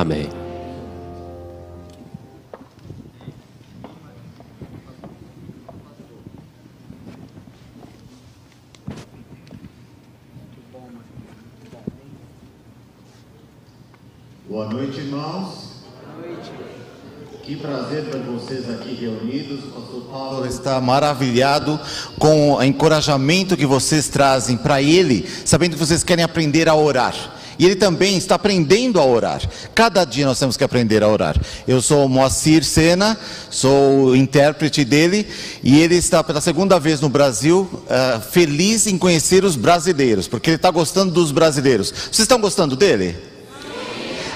Amém. Boa noite, irmãos. Que prazer ver vocês aqui reunidos. O pastor Paulo está maravilhado com o encorajamento que vocês trazem para ele, sabendo que vocês querem aprender a orar. E ele também está aprendendo a orar. Cada dia nós temos que aprender a orar. Eu sou o Moacir Sena, sou o intérprete dele, e ele está pela segunda vez no Brasil, eh, feliz em conhecer os brasileiros, porque ele está gostando dos brasileiros. Vocês estão gostando dele?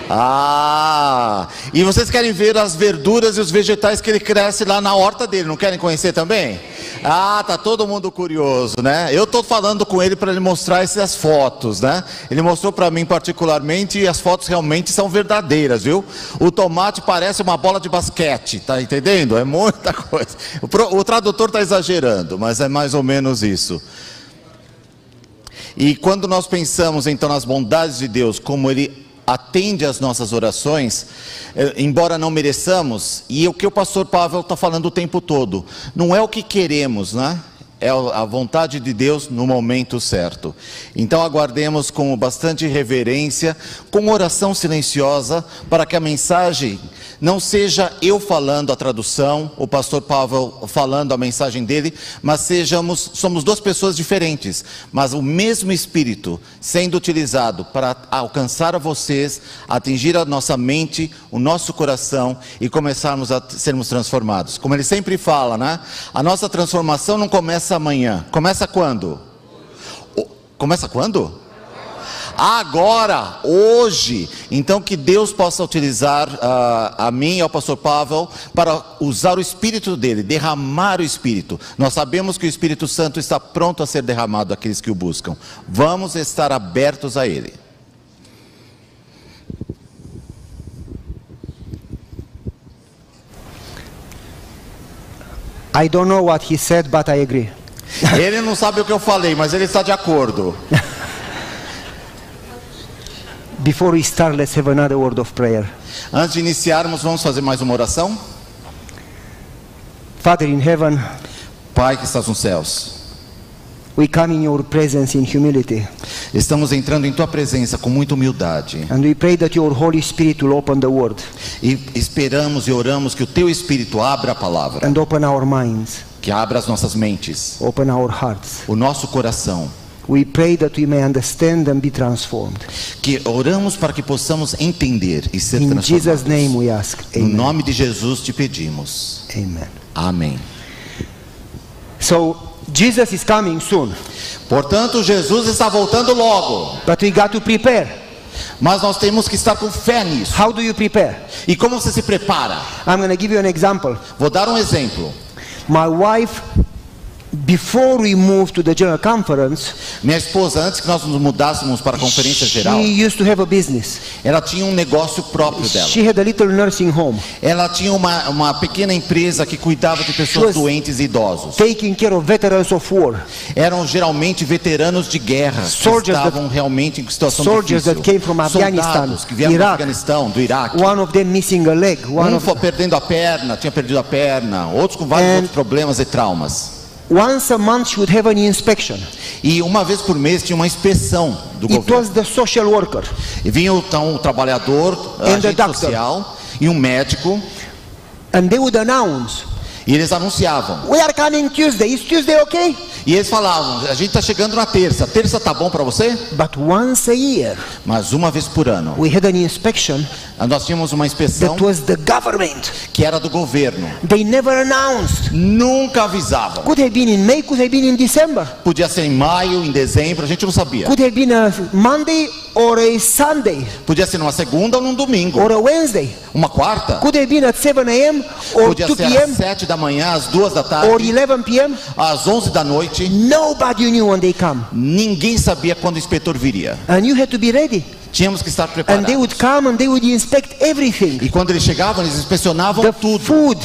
Ah, e vocês querem ver as verduras e os vegetais que ele cresce lá na horta dele, não querem conhecer também? Ah, tá todo mundo curioso, né? Eu tô falando com ele para ele mostrar essas fotos, né? Ele mostrou para mim particularmente e as fotos realmente são verdadeiras, viu? O tomate parece uma bola de basquete, tá entendendo? É muita coisa. O, o tradutor está exagerando, mas é mais ou menos isso. E quando nós pensamos então nas bondades de Deus, como Ele atende às nossas orações, eh, embora não mereçamos, e o que o pastor Pavel está falando o tempo todo, não é o que queremos, né? É a vontade de Deus no momento certo. Então aguardemos com bastante reverência, com oração silenciosa, para que a mensagem não seja eu falando a tradução, o pastor Pavel falando a mensagem dele, mas sejamos, somos duas pessoas diferentes, mas o mesmo Espírito sendo utilizado para alcançar a vocês, atingir a nossa mente, o nosso coração e começarmos a sermos transformados. Como ele sempre fala, né? A nossa transformação não começa amanhã, começa quando? Começa quando? agora, hoje. Então, que Deus possa utilizar uh, a mim e ao pastor Pavel para usar o Espírito dele, derramar o Espírito. Nós sabemos que o Espírito Santo está pronto a ser derramado àqueles que o buscam. Vamos estar abertos a ele. I don't know what he said, but I agree. Ele não sabe o que eu falei, mas ele está de acordo. Before we start, let's have another word of prayer. Antes de iniciarmos, vamos fazer mais uma oração? Father in heaven, Pai que estás nos céus, we come in your presence in humility. estamos entrando em tua presença com muita humildade And we pray that your Holy Spirit will open the word e esperamos e oramos que o teu Espírito abra a palavra, and open our minds, que abra as nossas mentes, open our hearts. o nosso coração, We pray that we may understand and be transformed. que oramos para que possamos entender e ser In transformados. Jesus' name we ask. No Amen. nome de Jesus te pedimos. Amen. Amém. So, Jesus is coming soon, Portanto, Jesus está voltando logo, but we got to prepare. mas nós temos que estar com fé nisso. How do you prepare? E como você se prepara? I'm going to give you an example. Vou dar um exemplo. My wife, before we moved to the general conference, Minha esposa, antes que nós nos mudássemos para a conferência geral, she used to have a business. ela tinha um negócio próprio dela. She had a little nursing home, Ela tinha uma, uma pequena empresa que cuidava de pessoas doentes e idosos. taking care of veterans of war, Eram geralmente veteranos de guerra que Soldiers that- estavam realmente em situação soldiers difícil. that came from Afghanistan, Soldados que vieram do Iraq. Afeganistão, do Iraque. one of them missing a leg, one Um of perdendo a perna, tinha perdido a perna, outros com vários And- outros problemas e traumas. Once a month would have an inspection. E uma vez por mês tinha uma inspeção do It governo. was the social worker. E vinha então o trabalhador, And the agente social e um médico, And they would announce, e eles anunciavam. we are coming Tuesday, is Tuesday okay? E eles falavam: a gente está chegando na terça, terça tá bom para você? But once a year, Mas uma vez por ano, we had an inspection nós tínhamos uma inspeção that was the government. que era do governo. They never announced. Nunca avisavam. Could have been in May, could have been in December. Podia ser em maio, em dezembro, a gente não sabia. Could have been a Monday or a Sunday Podia ser numa segunda ou num domingo. or a Wednesday. Uma quarta. Could have been at 7 a.m. or Podia 2 ser às p.m. sete da manhã, às duas da or tarde, 11 p.m. às onze da noite. Nobody knew when they come. Ninguém sabia quando o inspetor viria. And you had to be ready. Tínhamos que estar And they preparados. would come and they would inspect everything. E quando eles chegavam, eles inspecionavam The tudo. food,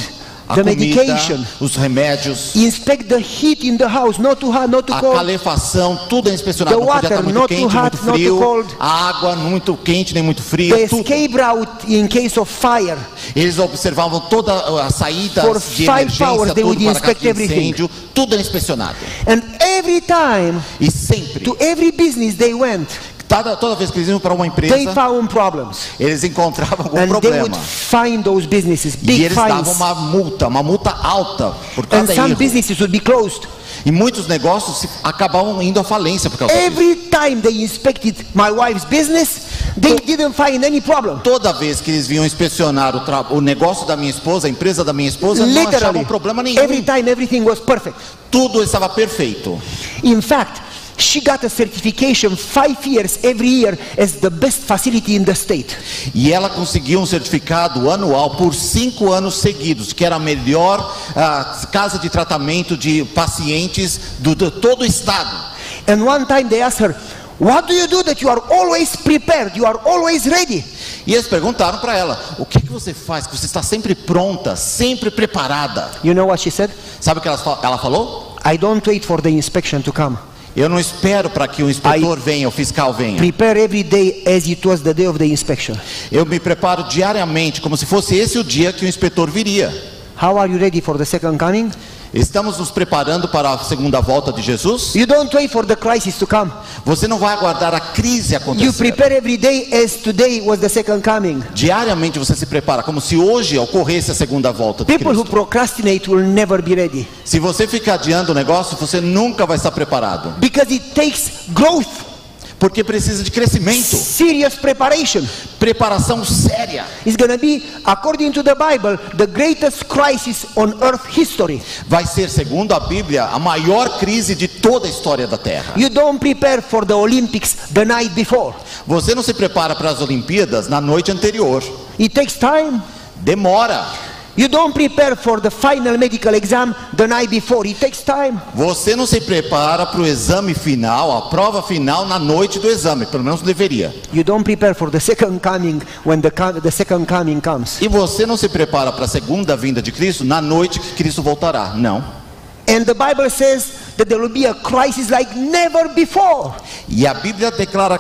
A the comida, medication, os remédios, inspect the heat in the house, not too hot, not too a cold. calefação, tudo é inspecionado. The Não podia water, estar muito quente, hot, muito frio. cold. A água, muito quente, nem muito fria. The Tudo. escape route in case of fire. Eles observavam toda a saída For de emergência, hours tudo para caso inspect incêndio. Tudo era inspecionado. And every time, E sempre, to every business they went, toda, toda vez que eles iam para uma they empresa, found problems. eles encontravam algum And they problema. would find those businesses, E big eles davam fines. uma multa, uma multa alta por And cada some erro. businesses would be closed. E muitos negócios acabavam indo à falência por causa disso. Every time they inspected my wife's business, they didn't find any problem. Toda vez que eles vinham inspecionar o, o negócio da minha esposa, a empresa da minha esposa, não achavam Literally, problema nenhum. every time everything was perfect. Tudo estava perfeito. In fact, she got a certification five years every year as the best facility in the state. E ela conseguiu um certificado anual por cinco anos seguidos, que era a melhor ah, casa de tratamento de pacientes do, de todo o estado. And one time they asked her, What do you do that you are always prepared? You are always ready. E eles perguntaram para ela: o que, que você faz? Que você está sempre pronta, sempre preparada. You know what she said? Sabe o que ela, ela falou? I don't wait for the inspection to come. Eu não espero para que o inspetor venha, o fiscal venha. Prepare every day as it was the day of the inspection. Eu me preparo diariamente, como se fosse esse o dia que o inspetor viria. How are you ready for the second coming? Estamos nos preparando para a segunda volta de Jesus? You don't wait for the crisis to come. Você não vai aguardar a crise You acontecer. prepare every day as today was the second coming. Diariamente você se prepara, como se hoje ocorresse a segunda volta de People who Cristo. procrastinate will never be ready Se você ficar adiando o negócio, você nunca vai estar preparado. because it takes growth, Porque precisa de crescimento, serious preparation. preparação séria. It's going to be, according to the Bible, the greatest crisis on earth history. Vai ser, segundo a Bíblia, a maior crise de toda a história da Terra. You don't prepare for the Olympics the night before. Você não se prepara para as Olimpíadas na noite anterior. It takes time. Demora. You don't prepare for the final medical exam the night before. It takes time. Você não se prepara para o exame final, a prova final na noite do exame, pelo menos deveria. You don't prepare for the second coming when the, the second coming comes. E você não se prepara para a segunda vinda de Cristo na noite que Cristo voltará. Não. And the Bible says that there will be a crisis like never before. E a Bíblia declara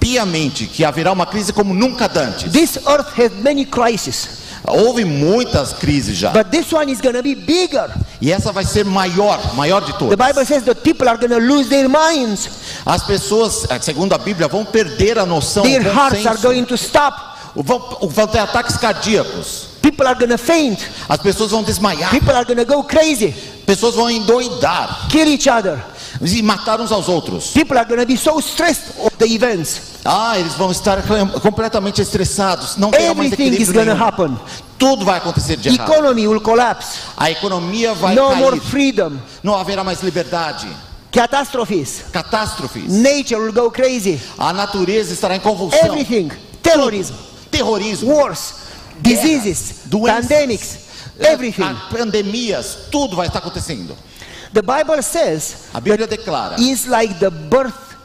piamente que haverá uma crise como nunca antes. This earth has many crises, Houve muitas crises já. but this one is be bigger. E essa vai ser maior, maior de The todas. Bible says that people are lose their minds. As pessoas, eh, segundo a Bíblia, vão perder a noção, Their hearts are going to stop. vão, vão ter ataques cardíacos. People are going to faint. As pessoas vão desmaiar. People are going to go crazy, Pessoas vão endoidar kill each other. E matar uns aos outros. People are going to be so stressed of the events. Ah, eles vão estar completamente estressados. Não terá mais is equilíbrio going to nenhum. happen. Tudo vai acontecer de errado. Economy will collapse. A economia vai No cair. more freedom. Não haverá mais liberdade. Catastrophes. Catástrofes. Nature will go crazy. A natureza estará em convulsão. Everything. Terrorism. Terrorismo. Wars. Diseases. doenças, Pandemics. eh, Everything. Pandemias, tudo vai estar acontecendo. The Bible says A Bíblia declara. is like the birth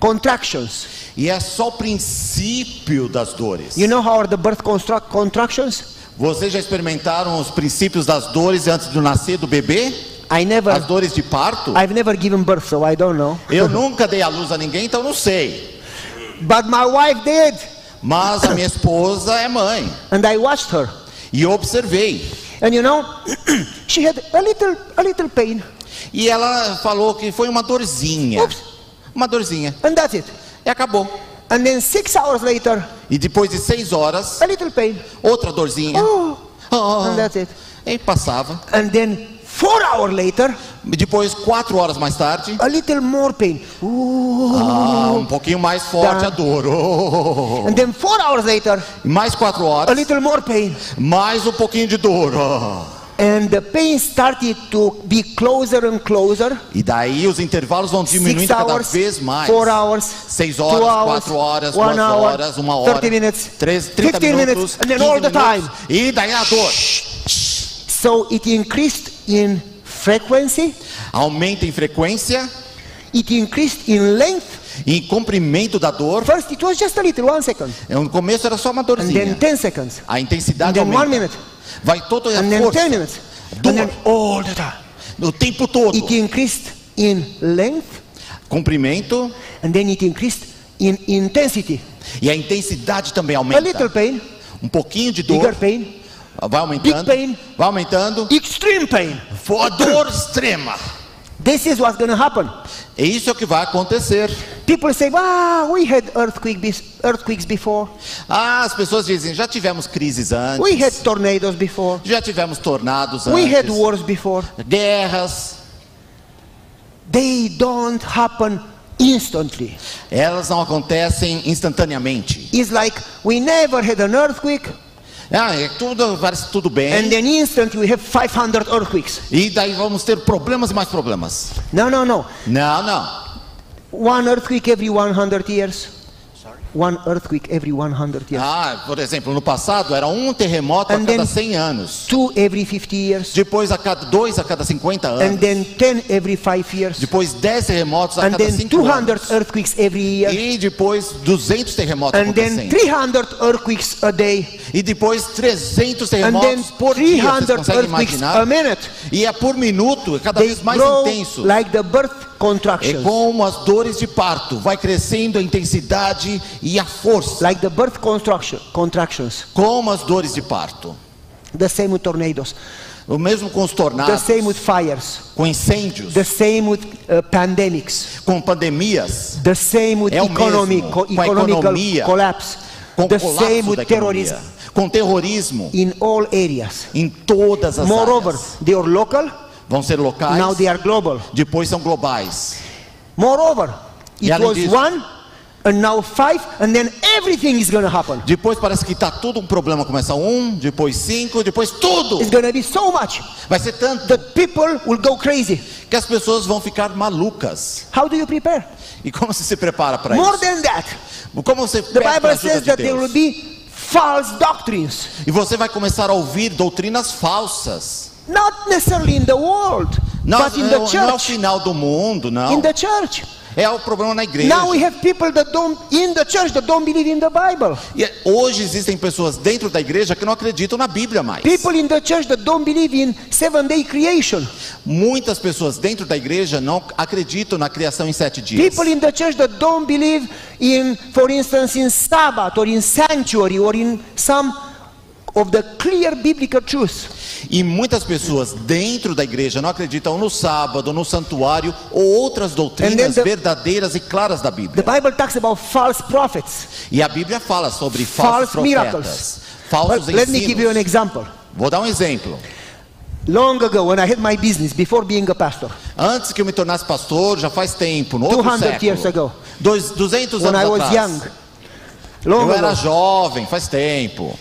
contractions. E é só o princípio das dores. You know how are the birth contractions? Vocês já experimentaram os princípios das dores antes do nascer do bebê? I never As dores de parto? I've never given birth, so I don't know. Eu nunca dei a luz a ninguém, então não sei. But my wife did, Mas a minha esposa é mãe. and I watched her. E observei. And you know, she had a little a little pain, E ela falou que foi uma dorzinha. Oops. Uma dorzinha. and that's it. E acabou. And then six hours later, E depois de seis horas, a little pain. outra dorzinha. Oh, Ah, and that's it. E passava. And then four hours later, Depois, quatro horas mais tarde, a little more pain. Ooh. ah, um pouquinho mais forte Tá. a dor. Oh. And then four hours later, Mais quatro a horas, little more pain. mais um pouquinho de dor. Oh. And the pain started to be closer and closer. E daí os intervalos vão diminuindo cada hours, vez mais. four hours, Seis two horas, hours, quatro horas, one duas hour, horas, uma hora, 30 minutes, três, 30 15 minutos, minutes, and then 15 all the minutos. time. E daí a dor. So it increased in frequency, Aumenta em frequência it increased in length. em comprimento da dor. First it was just a little, one second. No começo era só uma And then dorzinha. 10 seconds. A And intensidade then one aumenta. minute. Vai toda a and força. 10 minutes, Dor. all the time. O tempo todo. It increased in length, Comprimento and then it increased in intensity. e a intensidade também A aumenta. little pain, Um pouquinho de bigger dor. pain, Vai aumentando. Big pain. Vai aumentando. extreme pain. For a dor extrema. This is what's going to happen. Isso é o que vai acontecer. People say, "Wow, we had earthquake bes- earthquakes before. Ah, as pessoas dizem, já tivemos crises antes. We had tornadoes before. Já tivemos tornados We had antes. wars before." Guerras. They don't happen instantly. Elas não acontecem instantaneamente. It's like we never had an earthquake, Ah, é tudo, parece tudo bem. and then instantly we have 500 earthquakes. E daí vamos ter problemas e mais problemas. No, no, no. Não, não. One earthquake every 100 years. One earthquake every 100 years. Ah, por exemplo, no passado era um terremoto a And cada then- 100 anos. Two every 50 years. Depois a cada dois a cada 50 And anos. then 10 every 5 years. Depois 10 terremotos a And cada then 5 200 anos. earthquakes every year. E depois 200 terremotos And then acontecendo. 300 earthquakes a day. E depois 300 And then terremotos por dia, vocês 300 conseguem earthquakes imaginar? a minute. E é por minuto, é cada They vez mais grow intenso. like the birth É como as dores de parto, vai crescendo a intensidade e a força. Like the birth contractions. Como as dores de parto. The same with tornadoes. O mesmo com os The tornados, same with fires. com incêndios, The same with uh, pandemics. com pandemias, The same with É economic, mesmo co- com economia, collapse. com The same with terrorism com terrorismo in all areas. em todas as Moreover, áreas. they are local, Vão ser locais, now they are global. depois são globais. Moreover, it was disso- one, and now five, and then everything is going to happen. Depois parece que está tudo um problema. Começa um, depois cinco, depois tudo. It's going to be so much Vai ser tanto that people will go crazy. que as pessoas vão ficar malucas. How do you prepare? E como você se prepara para More isso? than that, Como você the Bible says de that there will Deus? be false doctrines, E você vai começar a ouvir doutrinas falsas. Not necessarily in the world, Não, but in the não é o church. final do mundo, não. In the church. É o problema na igreja. Now we have people that don't in the church that don't believe in the Bible. E é- hoje existem pessoas dentro da igreja que não acreditam na Bíblia mais. People in the church that don't believe in seven day creation. Muitas pessoas dentro da igreja não acreditam na criação em sete dias. People in the church that don't believe in, for instance, in Sabbath or in sanctuary or in some of the clear biblical truths. E muitas pessoas dentro da igreja não acreditam no sábado, no santuário ou outras doutrinas the- verdadeiras e claras da The Bíblia. Bible talks about false prophets, E a Bíblia fala sobre falsos false miracles. profetas, falsos But let me give you an ensinos. example. Vou dar um exemplo. Long ago, when I had my business, before being a pastor, Antes que eu me tornasse pastor, já faz tempo, no outro 200 years século. ago. Dois, 200 when anos I was atrás. young, long Eu era ago, jovem, faz tempo.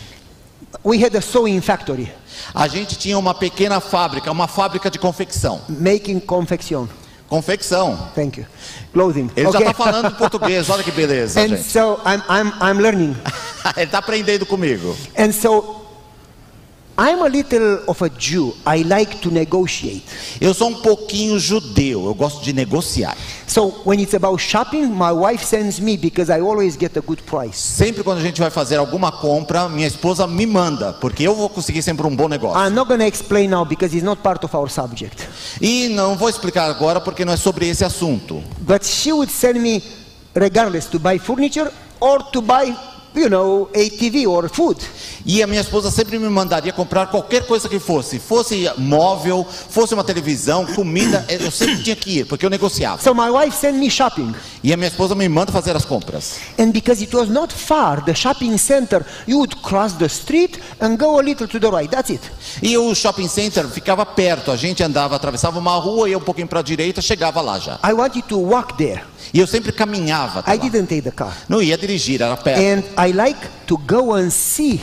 We had a sewing factory A gente tinha uma pequena fábrica, uma fábrica de confecção. making confection. Confecção. Thank you. Clothing. Ele já Okay. está falando português, olha que beleza, and gente. so I'm, I'm, I'm learning. Ele está aprendendo comigo. And so I'm a little of a Jew. I like to negotiate. Eu sou um pouquinho judeu, eu gosto de negociar. So when it's about shopping, my wife sends me because I always get a good price. Sempre quando a gente vai fazer alguma compra, minha esposa me manda, porque eu vou conseguir sempre um bom negócio. I'm not going to explain now because it's not part of our subject. E não vou explicar agora porque não é sobre esse assunto. But she would send me regardless to buy furniture or to buy, you know, a TV or food. E a minha esposa sempre me mandaria comprar qualquer coisa que fosse, fosse móvel, fosse uma televisão, comida, eu sempre tinha que ir, porque eu negociava. So my wife sent me shopping. E a minha esposa me manda fazer as compras. And because it was not far, the shopping center, you would cross the street and go a little to the right. That's it. E o shopping center ficava perto, a gente andava, atravessava uma rua, ia um pouquinho para a direita, chegava lá já. I wanted to walk there. E eu sempre caminhava I lá. didn't take the car. Não ia dirigir, era perto. And I like to go and see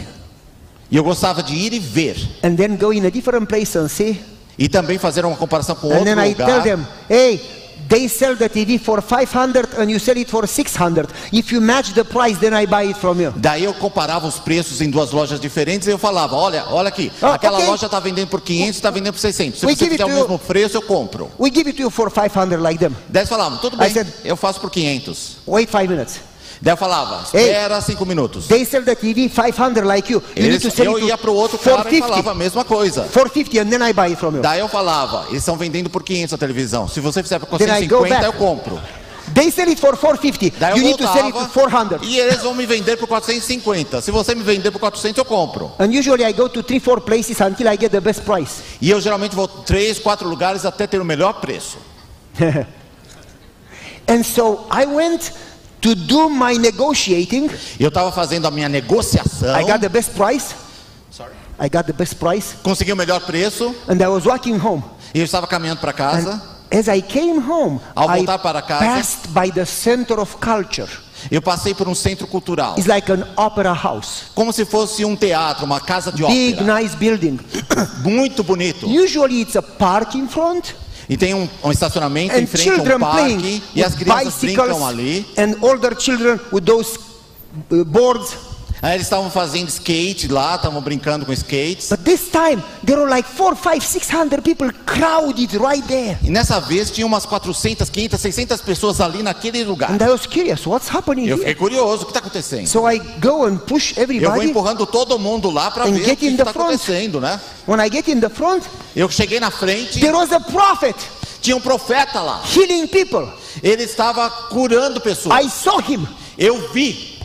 E eu gostava de ir e ver. and then go in a different place and see. E também fazer uma comparação com And outro lugar. them, hey, they sell the TV for 500 and you sell it for 600. If you match the price, then I buy it from you. Daí eu comparava os preços em duas lojas diferentes e eu falava, olha, olha aqui, Ah, aquela ok. loja está vendendo por 500, está vendendo por 600. Se We você fizer o mesmo preço, eu compro. We give it to you for 500 like them. Daí eles falavam, tudo I bem, said- eu faço por 500. Wait five minutes. Daí eu falava, espera cinco minutos. They sell the TV 500 like you. You need Eles, to sell eu it ia to pro outro cara e 450. falava a mesma coisa. 450 and then I buy it from you. Daí eu falava, eles estão vendendo por 500 a televisão. Se você fizer 450, back. eu compro. They sell it for 450. Daí You need to sell it to voltava 400. e eles vão me vender por 450. Se você me vender por 400, eu compro. And usually I go to three, four places until I get the best price. E eu geralmente vou três, quatro lugares até ter o melhor preço. And so I went to do my negotiating. Eu estava fazendo a minha negociação. I got the best price. Sorry. I got the best price. Consegui o melhor preço And I was walking home. e eu estava caminhando para And casa. as I came home, Ao I voltar para casa- passed by the center of culture. Eu passei por um centro cultural, It's like an opera house. como se fosse um teatro, uma casa de Big, ópera, nice building. muito bonito. Usually it's a park in front. E tem um, um estacionamento em and frente a um children parque e as crianças brincam ali. and older children with those uh, boards. Aí eles estavam fazendo skate lá, estavam brincando com skates. But this time there were like four, five, six hundred people crowded right there. E nessa vez tinha umas 400, 500, 600 pessoas ali naquele lugar. And I was curious, what's happening Eu here? fiquei curioso, o que está acontecendo? So I go and push Eu vou everybody. empurrando todo mundo lá para ver o que está acontecendo, né? When I get in the front, Eu cheguei na frente, there was a prophet tinha um profeta lá. healing people. Ele estava curando pessoas. I saw him. Eu vi.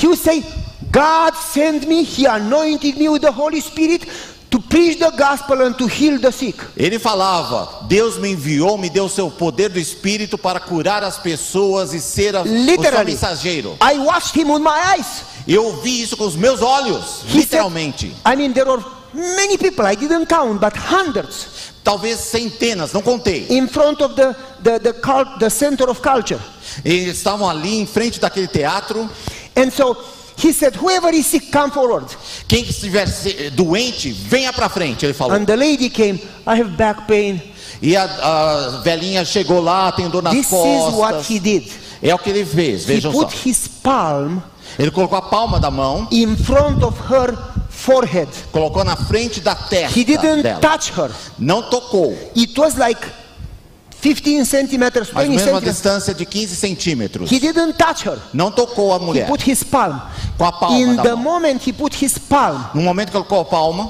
He would say, God sent me, He anointed me with the Holy Spirit to preach the gospel and to heal the sick. Ele falava: Deus me enviou, me deu o seu poder do Espírito para curar as pessoas e ser a, o mensageiro. I watched him with my eyes. Eu vi isso com os meus olhos, He literalmente. Said, I mean, there were many people, I didn't count, but hundreds Talvez centenas, não contei. in front of the, the, the, cult, the center of culture. Eles estavam ali em frente daquele teatro. And so he said, Whoever is sick, come forward. Quem que estiver se- doente, venha para frente, ele falou. And the lady came, I have back pain. E a, a velhinha chegou lá, tem dor nas This is what costas. he did. É o que ele fez, He vejam só. put his palm Ele colocou a palma da mão, in front of her forehead. colocou na frente da testa He didn't dela. touch her. Não tocou. It was like 15 centimeters, Mas 20 mesmo a centimeters. distância de 15 centímetros. He didn't touch her. Não tocou a He mulher. put his palm. Com a palma In da the mão. moment he put his palm, No momento que colocou a palma,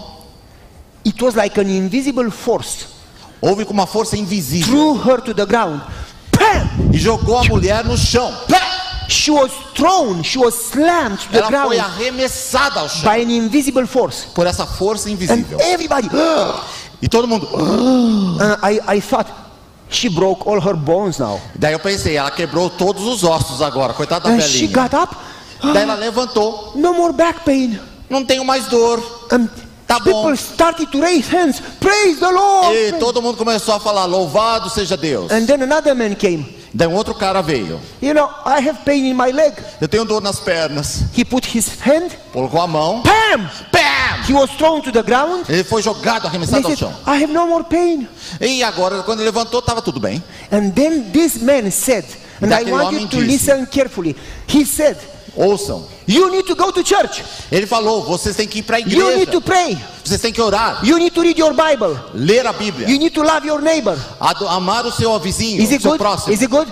it was like an invisible force. houve com uma força invisível. Threw her to the ground. Bam! E jogou a mulher no chão. She was thrown, she was slammed to the Ela foi ground arremessada ao chão. by an invisible force. Por essa força And invisível. everybody, E todo mundo. Uh, I, I thought, she broke all her bones now. Daí eu pensei, ela quebrou todos os ossos agora, coitada da And she velhinha. got up, Daí ela levantou, no more back pain. não tenho mais dor. And Tá bom. people started to raise hands, praise the Lord. E todo mundo começou a falar, louvado seja Deus. And then another man came. Daí um outro cara veio. You know, I have pain in my leg. Eu tenho dor nas pernas. He put his hand, Colocou a mão. bam! He was thrown to the ground. Ele foi jogado, arremessado ao chão. I have no more pain. E agora, quando ele levantou, estava tudo bem. And then this man said, and I want you to disse. listen carefully. He said, Ouçam. You need to go to church. Ele falou: vocês têm que ir para a You need to igreja. pray. Vocês têm que orar, You need to read your Bible. ler a Bíblia, You need to love your neighbor. amar o seu vizinho, Is o it seu good? próximo. Is it good?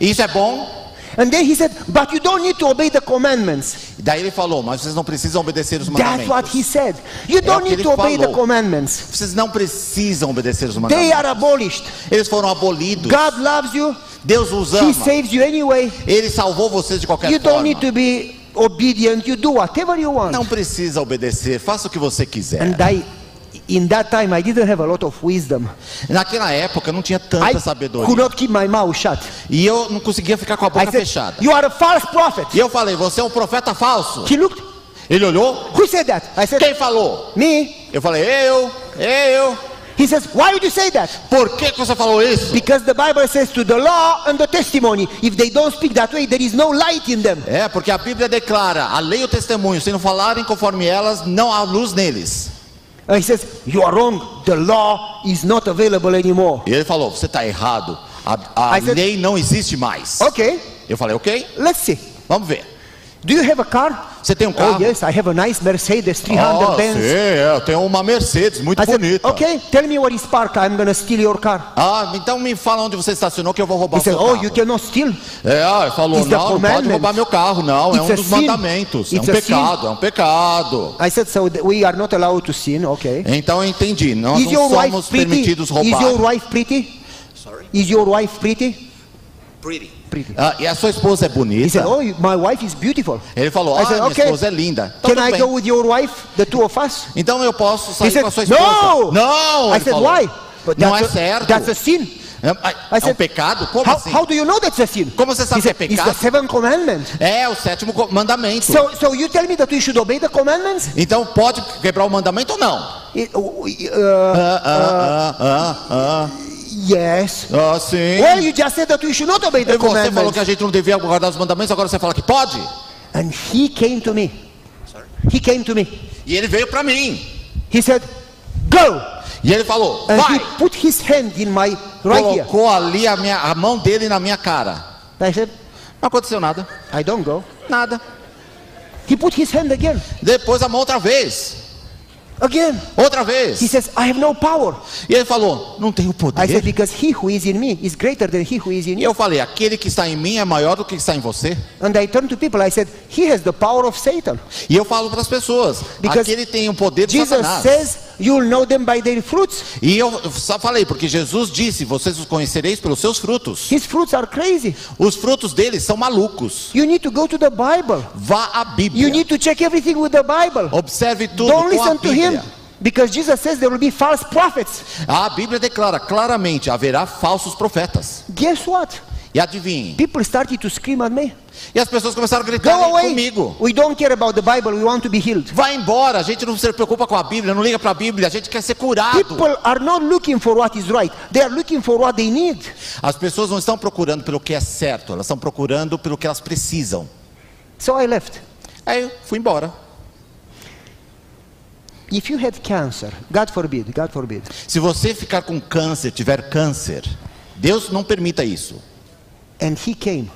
Isso é bom? And then he said, But you don't need to obey the commandments. Daí ele falou: mas vocês não precisam obedecer os That's what he mandamentos. said. You don't que need to obey the falou. commandments. Vocês não precisam obedecer os They mandamentos. are abolished. Eles foram abolidos. God loves you. Deus os He ama. saves you anyway. Ele salvou vocês de qualquer You don't forma. need to be obedient. You do whatever you want. Não precisa obedecer. Faça o que você quiser. And I, in that time, I didn't have a lot of wisdom. Naquela época não tinha tanta I could sabedoria. not keep my mouth shut. E eu não conseguia ficar com a boca said, fechada. You are a false prophet. E eu falei: você é um profeta falso. He looked. Ele olhou. Who said that? I said, Quem falou? Me. Eu falei: eu, eu. He says, Why would you say that? Por que, que você falou isso? Because the Bible says to the law and the testimony, if they don't speak that way, there is no light in them. É, porque a Bíblia declara: a lei e o testemunho, se não falarem conforme elas, não há luz neles. And he says, You are wrong. The law is not available anymore. E ele falou: você está errado. A, a said- lei não existe mais. Okay, Eu falei: ok, let's see. vamos ver. Do you have a car? Você tem um carro? Oh yes, I have a nice Mercedes 300 Ah, Benz. sim, é, eu tenho uma Mercedes muito I said, bonita. okay, tell me where is parked. I'm gonna steal your car. Ah, então me fala onde você estacionou que eu vou roubar He o seu said, oh, carro. you cannot steal. É, ah, ele falou, It's the não, não pode roubar meu carro, não, é It's um a dos sin. mandamentos, é It's um a pecado, é um pecado. I said, so we are not allowed to sin. Okay. Então eu entendi, nós Is your não wife somos pretty? permitidos Is your roubar. wife pretty? Is your wife pretty? Pretty. Pretty. Ah, e a sua esposa é He bonita? said, oh, my wife is beautiful. Ele falou, ah, said, minha okay. esposa é linda. Então, Can I bem. go with your wife, the two of us? Então eu posso sair said, com a sua esposa? no. Não, I said, falou. why? But Não that's é a- certo. That's a sin. É, é um pecado? Como How, assim? how do you know that's a sin? Como você sabe He que é It's pecado? the seventh commandment. É o sétimo mandamento. So, so you tell me that we should obey the commandments? Então pode quebrar o mandamento ou não? It- uh, uh, Ah, ah, ah, ah, yes. ah, sim. Well, you just said that we should not obey the você falou que a gente não devia guardar os mandamentos, agora você fala que pode? And he came to me. He came to me. E ele veio para mim. He said, Go. E ele falou, And vai. he put his hand in my right here. Colocou ali a, minha, a mão dele na minha cara. I said, Não aconteceu nada. I don't go. Nada. He put his hand again. Depois a mão outra vez. Again. Outra He vez. says, I have no power. E ele falou, não tenho I said, poder. because he who is in me is greater than he who is in E you. eu falei, aquele que está em mim é maior do que está em você. And I turned to people, I said, he has the power of Satan. E eu falo para as pessoas, Because aquele tem o poder de Jesus Satanás. says, you'll know them by their fruits. E eu só falei, porque Jesus disse, vocês os conhecereis pelos seus frutos. His fruits are crazy. Os frutos deles são malucos. You need to go to the Bible. Vá à You Bíblia. need to check everything with the Bible. Observe tudo Don't com a listen to him. Bíblia. Because Jesus says there will be false prophets. A Bíblia declara claramente, haverá falsos profetas. Guess what? E adivinhe. People started to scream at me. E as pessoas começaram a Go gritar away. comigo. We don't care about the Bible. We want to be healed. Vai embora, a gente não se preocupa com a Bíblia, não liga para a Bíblia, a gente quer ser curado. People are not looking for what is right. They are looking for what they need. As pessoas não estão procurando pelo que é certo, elas estão procurando pelo que elas precisam. So I left. Aí eu fui embora. If you had cancer, God forbid, God forbid, Se você ficar com câncer, tiver câncer, Deus não permita isso. And he came,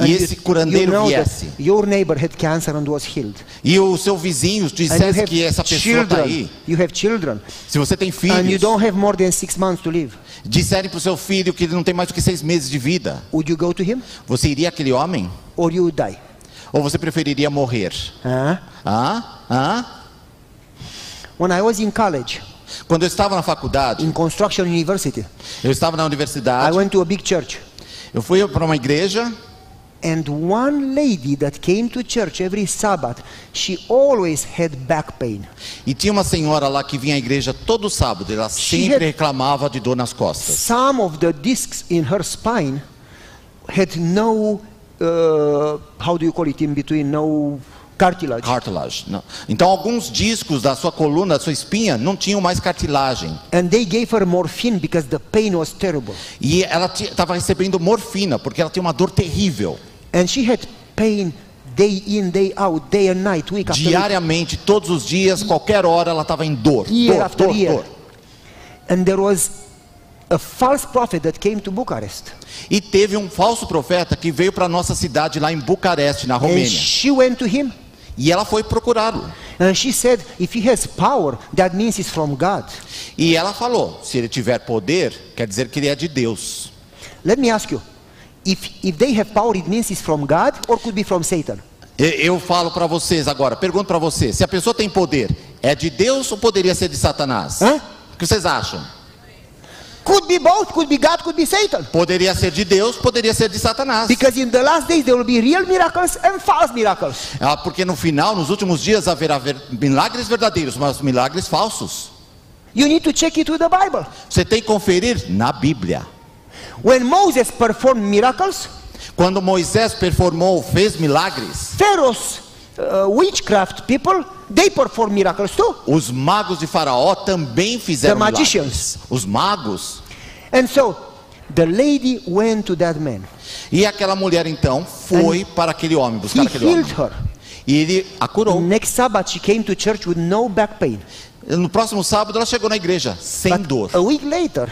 E and esse curandeiro know viesse. your neighbor had cancer and was healed, E o seu vizinho you dissesse have que essa pessoa está aí. children, you have children, Se você tem and you filhos, don't have more than six months to live, disserem para o seu filho que ele não tem mais do que seis meses de vida, would you go to him você iria aquele homem? or you would die? Ou você preferiria morrer? Huh? Ah? Ah? When I was in college, Quando eu estava na faculdade, in construction university, eu estava na I universidade, went to a big church, eu fui para uma igreja and one lady that came to church every Sabbath, she always had back pain. e tinha uma senhora lá que vinha à igreja todo sábado, ela She sempre reclamava de dor nas costas. Some of the discs in her spine had no, uh, how do you call it in between, no cartilage. Cartilage. Não. Então alguns discos da sua coluna, da sua espinha, não tinham mais cartilagem. And they gave her morphine because the pain was terrible. E ela estava recebendo morfina, porque ela tinha uma dor terrível. And she had pain day in, day out, day and night, week after week. Diariamente, todos os dias, qualquer hora, ela estava em dor. Year Dor, after dor, year. dor. And there was a false prophet that came to Bucharest. E teve um falso profeta que veio para nossa cidade lá em Bucareste, na And Romênia. she went to him E ela foi procurá-lo. and she said, if he has power, that means it's from God. E ela falou: se ele tiver poder, quer dizer que ele é de Deus. Let me ask you, if, if they have power, it means it's from God or could be from Satan? Eu falo para vocês agora, pergunto para você: se a pessoa tem poder, é de Deus ou poderia ser de Satanás? Hã? O que vocês acham? Could be both, could be God, could be Satan. Poderia ser de Deus, poderia ser de Satanás. Because in the last days there will be real miracles and false miracles. Ah, porque no final, nos últimos dias, haverá ver- milagres verdadeiros, mas milagres falsos. You need to check it with the Bible. Você tem que conferir na Bíblia. When Moses performed miracles, Quando Moisés performou, fez milagres, Pharaoh's uh, witchcraft people, they perform miracles too. os magos de Faraó também fizeram The milagres. magicians. Os magos. And so the lady went to that man. E aquela mulher então foi para aquele homem, buscar aquele homem. her. E ele a curou. Next Sabbath she came to church with no back pain. No próximo sábado ela chegou na igreja sem But dor. a week later,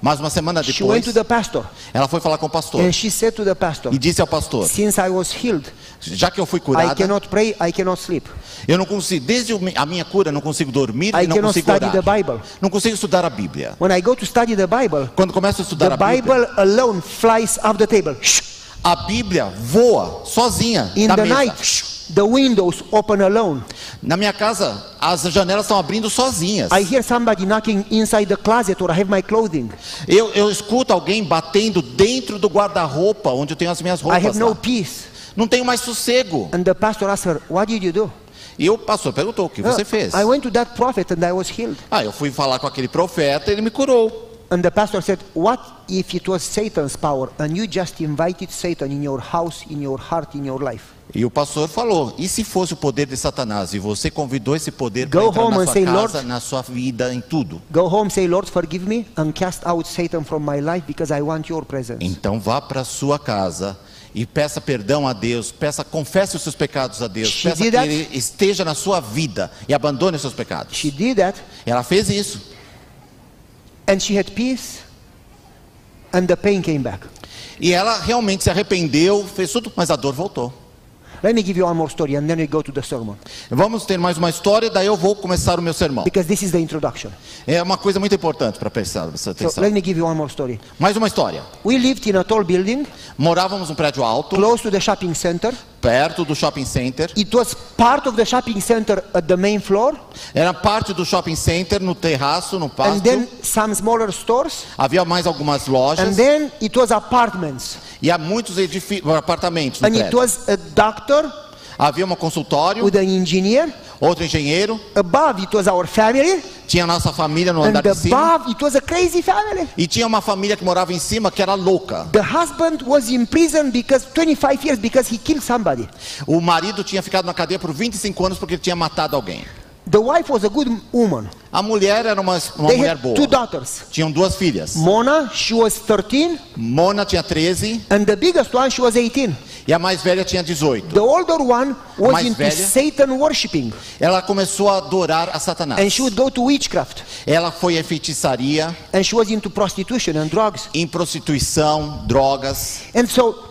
Mas uma semana she depois, went to the pastor ela foi falar com o pastor and she said to the pastor, e disse ao pastor: Since I was healed, Já que eu fui I curada, cannot pray, I cannot sleep. eu não consigo, desde a minha cura, não consigo dormir I e não consigo study orar. the Bible. Não consigo estudar a Bíblia. When I go to study the Bible, Quando começo a estudar the a Bíblia, Bible alone flies off the table. Shh. A Bíblia voa sozinha In da the mesa. night, the windows open alone. Na minha casa, as janelas estão abrindo sozinhas. I hear somebody knocking inside the closet or I have my clothing. Eu, eu escuto alguém batendo dentro do guarda-roupa, onde eu tenho as minhas I roupas. have no lá. peace. Não tenho mais sossego. And the pastor asked her, What did you do? E o pastor perguntou: o que você "Uh, fez? I went to that prophet and I was healed. Ah, eu fui falar com aquele profeta, ele me curou. And the pastor said, What if it was Satan's power and you just invited Satan in your house, in your heart, in your life? E o pastor falou: e se fosse o poder de Satanás e você convidou esse poder para Go entrar home na and sua say, casa, "Lord." na sua vida, em tudo? Go home, say, Lord, forgive me, and cast out Satan from my life because I want your presence. Então vá para sua casa e peça perdão a Deus, peça, confesse os seus pecados a Deus, She peça que that? Ele esteja na sua vida e abandone os seus pecados. She did that, Ela fez isso and she had peace, and the pain came back. e ela realmente se arrependeu, fez tudo, mas a dor voltou. Let me give you one more story, and then we go to the sermon. Vamos ter mais uma história, daí eu vou começar o meu sermão. Because this is the introduction. É uma coisa muito importante para prestar essa So atenção. let me give you one more story. Mais uma história. We lived in a tall building Morávamos num prédio alto, close to the shopping center. perto do shopping center. It was part of the shopping center at the main floor, Era parte do shopping center, no terraço, no and pátio. then some smaller stores, Havia mais algumas and lojas then it was apartments, e há muitos apartamentos no and it prédio. was a doctor Havia um consultório, with an engineer. outro engenheiro, Above it was our family, tinha a nossa família no and andar de cima above it was a crazy family. e tinha uma família que morava em cima que era louca. The husband was in prison because 25 years because he killed somebody. O marido tinha ficado na cadeia por 25 anos porque ele tinha matado alguém. The wife was a good woman. A mulher era uma, uma They mulher had boa. two daughters. Tinham duas filhas. Mona, she was 13, Mona tinha 13 and the biggest one, she was 18. e a mais velha tinha 18. The older one was Mais into velha. Satan worshipping, Ela começou a adorar a Satanás. and she would go to witchcraft, Ela foi em feitiçaria, and she was into prostitution and drugs. em prostituição, drogas. And so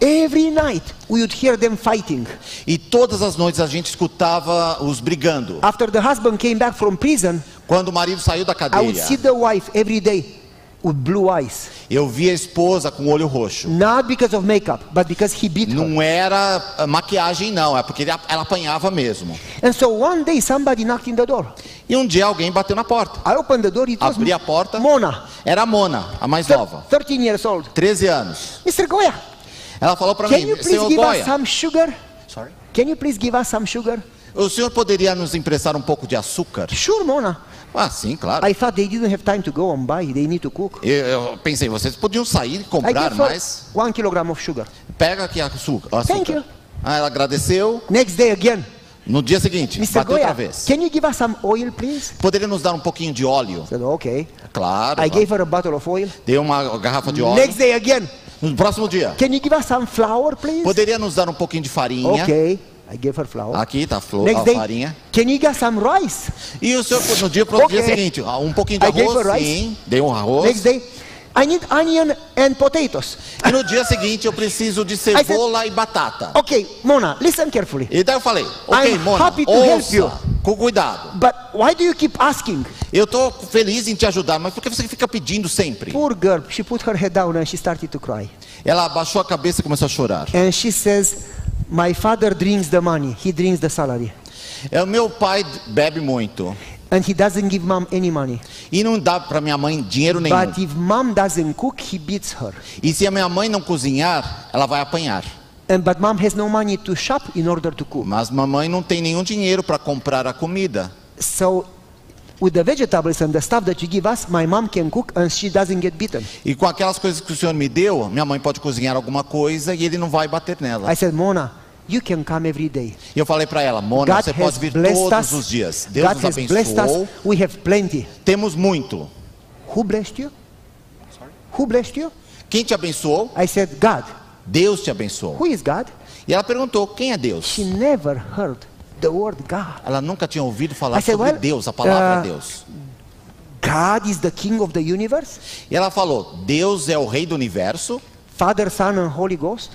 every night we would hear them fighting. E todas as noites a gente escutava os brigando. After the husband came back from prison, Quando o marido saiu da I would cadeia, see the wife every day with blue eyes. eu via a esposa com o olho roxo. Not because of makeup, but because he beat her. Não era ah, maquiagem, não, é porque ela apanhava mesmo. And so one day somebody knocked in the door. E um dia alguém bateu na porta. I opened the door, it was Abri a porta. Mona, Era a Mona, a mais thir- nova, 13 years old. 13 anos. Mr. Goya, Ela falou para can mim, you please senhor give us Goya, some sugar? Sorry? Can you please give us some sugar? o senhor poderia nos emprestar um pouco de açúcar? Sure, Mona. Ah, sim, claro. I thought they didn't have time to go and buy, they need to cook. Eu, eu pensei, vocês podiam sair e comprar mais. one kilogram of sugar. Pega aqui açúcar. açúcar. Thank you. Ah, ela agradeceu. Next day again, No dia seguinte, Mr. bateu outra Goya, vez. can you give us some oil, please? Poderia nos dar um pouquinho de óleo? Said, okay. Claro. I gave her a bottle of oil. Dei uma garrafa de óleo. Next day again, No próximo dia, can you give us some flour, please? poderia nos dar um pouquinho de farinha? Okay. I gave her flour. Aqui tá a, flor, Next day, farinha. can you get some rice? E o senhor, no dia, dia Okay. seguinte, ah, um pouquinho de I arroz, sim. Dei um arroz. Next day, I need onion and potatoes. E no dia seguinte eu preciso de cebola e batata. Okay, Mona, listen carefully. E daí eu falei, ok, I'm Mona, happy to help you. ouça, com cuidado. But why do you keep asking? Eu tô feliz em te ajudar, mas por que você fica pedindo sempre? Poor girl, she put her head down and she started to cry. Ela abaixou a cabeça e começou a chorar. And she says, My father drinks the money, he drinks the salary. É, o meu pai bebe muito. And he doesn't give mom any money. E não dá para minha mãe dinheiro nenhum. But if mom doesn't cook, he beats her. E se a minha mãe não cozinhar, ela vai apanhar. And but mom has no money to shop in order to cook. Mas mamãe não tem nenhum dinheiro para comprar a comida. So with the vegetables and the stuff that you give us, my mom can cook and she doesn't get beaten. E com aquelas coisas que o senhor me deu, minha mãe pode cozinhar alguma coisa e ele não vai bater nela. I said, Mona, you can come every day. E eu falei para ela, Mona, God você pode vir todos us. os dias. Deus God nos has blessed us. abençoou. We have plenty. Temos muito. Who blessed you? Who blessed you? Quem te abençoou? I said, God. Deus te abençoou. Who is God? E ela perguntou, quem é Deus? She never heard the word God. Ela nunca tinha ouvido falar I said, sobre well, Deus, a palavra uh, Deus. God is the king of the universe, E ela falou: Deus é o rei do universo, Father, Son, and Holy Ghost.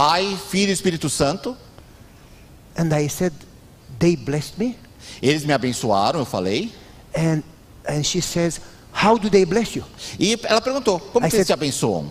Pai, Filho e Espírito Santo. And I said, they blessed me. Eles me abençoaram, eu falei. And, and she says, how do they bless you? E ela perguntou: Como que eles você- te abençoam?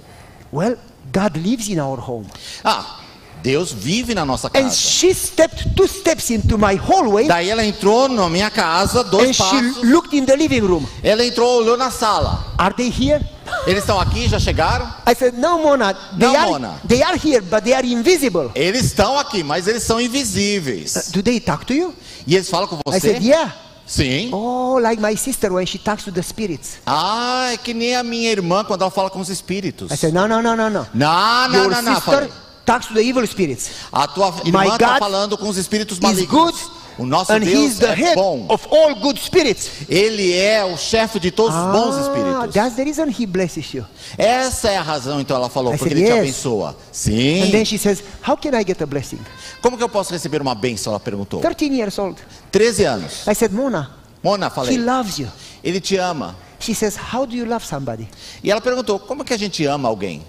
Well, God lives in our home. Ah, Deus vive na nossa And casa. she stepped two steps into my hallway Daí ela entrou na minha casa, and dois she passos. looked in the living room. Ela entrou, olhou na sala. Are they here? Eles estão aqui, já chegaram? I said, no, Mona. They, No, are, Mona. they are here, but they are invisible. Eles estão aqui, mas eles são invisíveis. Do they talk to you? E eles falam com I said, você? yeah. Sim. Oh, like my sister when she talks to the spirits. Ah, é que nem a minha irmã quando ela fala com os espíritos. I said, no, no, no, no, no. Não, não, Your não, não. sister Falei. Talks to the evil spirits. A tua irmã está falando com os espíritos malignos. O nosso and Deus é head bom. of all good spirits. Ele é o chefe de todos os bons Ah, espíritos. that's the reason he blesses you. Essa é a razão, então ela falou, I porque said, ele te yes. abençoa. And Sim. then she says, how can I get a blessing? Como que eu posso receber uma bênção? Ela perguntou. 13 years old. 13 anos. I said, Mona, Mona, he falei. loves you. Ele te ama. She says, how do you love somebody? E ela perguntou, como que a gente ama alguém?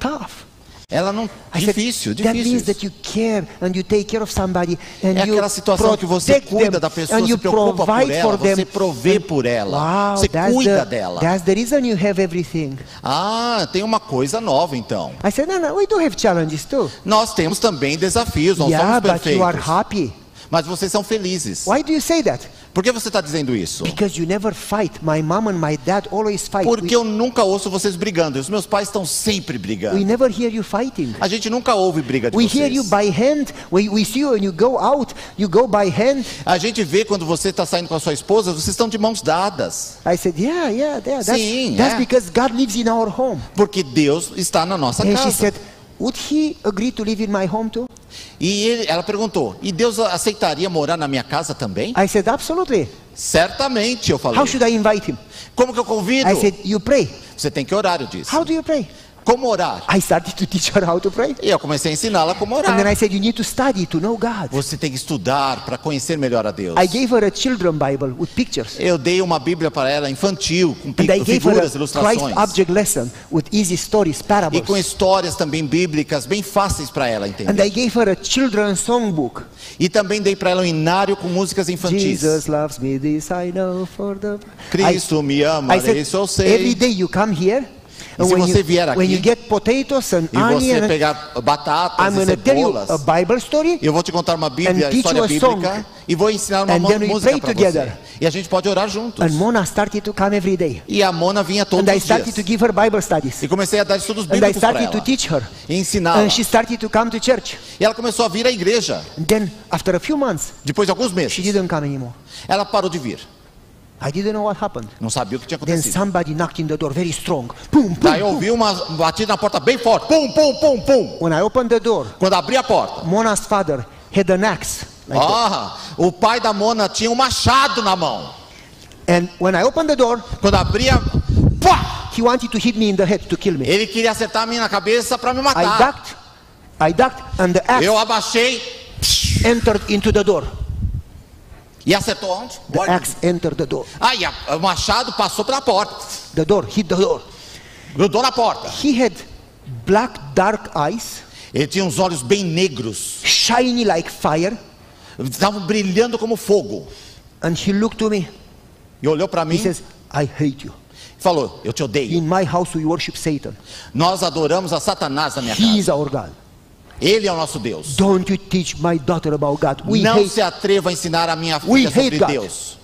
Tough. Ela não. I said, Difícil, that difícil. means that you care and you take care of somebody and É you aquela situação que você cuida da pessoa, and se preocupa por ela, você provê por ela, Wow, você cuida the, dela. That's the reason you have everything. Ah, tem uma coisa nova então. I said, no, no, we do have challenges too. Nós temos também desafios, não yeah, somos but you are perfeitos. happy. Mas vocês são felizes. Why do you say that? Por que você está dizendo isso? Because you never fight. My mom and my dad always fight. Porque eu nunca ouço vocês brigando. Os meus pais estão sempre we, we brigando. never hear you fighting. A gente nunca ouve briga de We vocês. hear you by hand. We, we see you when you go out, you go by hand. A gente vê quando você está saindo com a sua esposa, vocês estão de mãos dadas. I said, yeah, yeah, yeah. That's, Sim, that's é. because God lives in our home. Porque Deus está na nossa And she casa. said, would he agree to live in my home too? E ele- ela perguntou: e Deus aceitaria morar na minha casa também? I said, absolutely. Certamente, eu falei. How should I invite him? Como que eu convido? I said, you pray. Você tem que orar, eu disse. How do you pray? Como orar? I started to teach her how to pray. E eu comecei a ensiná-la como And then orar. I said, you need to study to know God. Você tem que estudar para conhecer melhor a Deus. I gave her a children Bible with pictures. Eu dei uma Bíblia para ela infantil, com And I gave her figuras, a Christ ilustrações. object lesson with easy stories, E parables. com histórias também bíblicas bem fáceis para ela And entender. I gave her a children's songbook. E também dei para ela um inário com músicas infantis. Jesus loves me, this I know for the. Cristo me ama, I, I said, isso eu sei. every day you come here. E se when, você you, vier aqui, you get potatoes and E você pegar batatas I'm e cebolas. a Bible story. Eu vou te contar uma Bíblia, história bíblica, e vou ensinar uma música para você. E a gente pode orar juntos. And Mona started to come every day. E a Mona vinha todos And I os started to dias. give her Bible studies. E comecei a dar estudos bíblicos para started to ela. teach her. E ensiná-la. And she started to come to church. E ela começou a vir à igreja. And then after a few months, Depois de alguns she meses, didn't come anymore. ela parou de vir. I didn't know what happened. Não sabia o que tinha Then acontecido. somebody knocked in the door very strong. Boom, boom, Daí eu ouvi uma batida na porta bem forte. Pum, pum, pum, pum. When I opened the door, Quando abri a porta. Mona's father had an axe. like that. Ah, o pai da Mona tinha um machado na mão. And when I opened the door, Quando abri a... Pá! he wanted to hit me in the head to kill me. Ele queria acertar a mim na cabeça para me I matar. ducked, I ducked, and the axe Eu abaixei entered into the door. E acertou onde? The axe entered the door. Aí a- o machado passou pela porta. The door hit the door. Grudou na porta. He had black, dark eyes, Ele tinha uns olhos bem negros. shiny like fire, Estavam brilhando como fogo. and he looked to me. E olhou para mim He says, I hate you. falou: Eu te odeio. In my house we worship Satan. Nós adoramos a Satanás na minha He is casa. our God. Ele é o nosso Deus. Don't you teach my daughter about God. We Não hate. se atreva a ensinar a minha filha sobre God. Deus.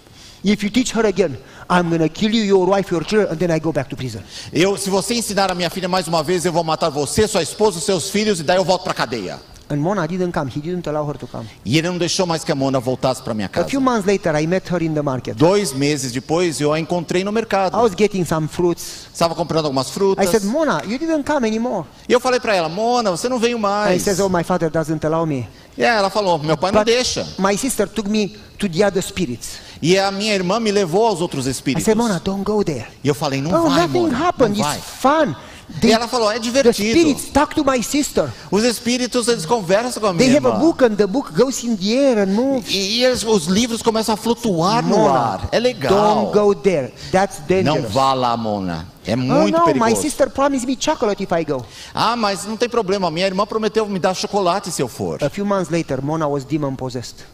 If you teach her again, I'm gonna kill you, your wife, your children, and then I go back to prison. Eu, se você ensinar a minha filha mais uma vez, eu vou matar você, sua esposa, seus filhos e daí eu volto para cadeia. And Mona didn't come. He didn't allow her to come. E ele não deixou mais que a Mona voltasse para minha A casa. few months later, I met her in the market. Dois meses depois, eu a encontrei no I mercado. was getting some fruits. Estava comprando algumas I frutas. said, Mona, you didn't come anymore. E eu falei para ela, Mona, você não veio And he mais. says, Oh, my father doesn't allow me. E ela falou, meu pai não But deixa. my sister took me to the other spirits. E a minha irmã me levou aos outros I espíritos. said, Mona, don't go there. E eu falei, não Oh, vai, nothing Mona, happened. não It's vai. Fun. E ela falou, é divertido. spirits talk to my sister. Os espíritos, eles conversam com a minha They have a irmã. book and the book goes in the air and moves. E, e eles- os livros começam a flutuar no Mona, ar. É legal. Don't go there. That's Não dangerous. vá lá, Mona. É Oh muito no, my perigoso. sister promised me chocolate if I go. Ah, mas não tem problema. Minha irmã prometeu me dar chocolate se eu for. A few months later, Mona was demon possessed.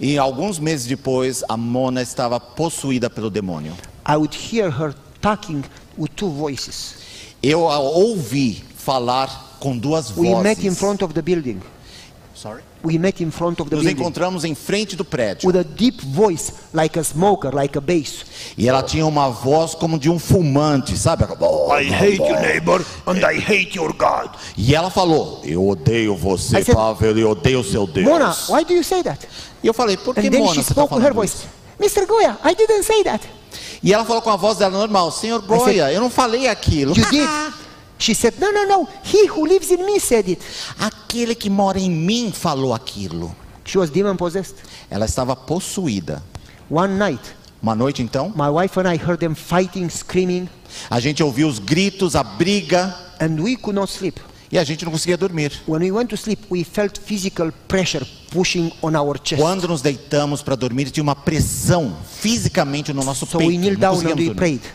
E alguns meses depois, a Mona estava possuída pelo demônio. I would hear her talking with two voices. Eu a ouvi falar com duas We vozes. met in front of the building. Sorry? We met in front of the Nos building encontramos em frente do prédio. with a deep voice, like a smoker, like a bass. E ela tinha uma voz como de um fumante, sabe? I hate you, neighbor, and I hate your God. E ela falou: Eu odeio você, I said, Pavel, e odeio o seu Deus. Mona, why do you say that? E eu falei: Por que And then Mona she você está spoke with her voice. isso? Mr. Goya, I didn't say that. E ela falou com a voz dela normal: Senhor Goya, eu não falei aquilo. You did. She said, No, no, no. He who lives in me said it. Aquele que mora em mim falou aquilo. She was demon possessed. Ela estava possuída. One night, Uma noite então, my wife and I heard them fighting, screaming, a gente ouviu os gritos, a briga, and we could not sleep. E a gente não conseguia dormir. Quando nos deitamos para dormir, tinha uma pressão fisicamente no nosso So peito.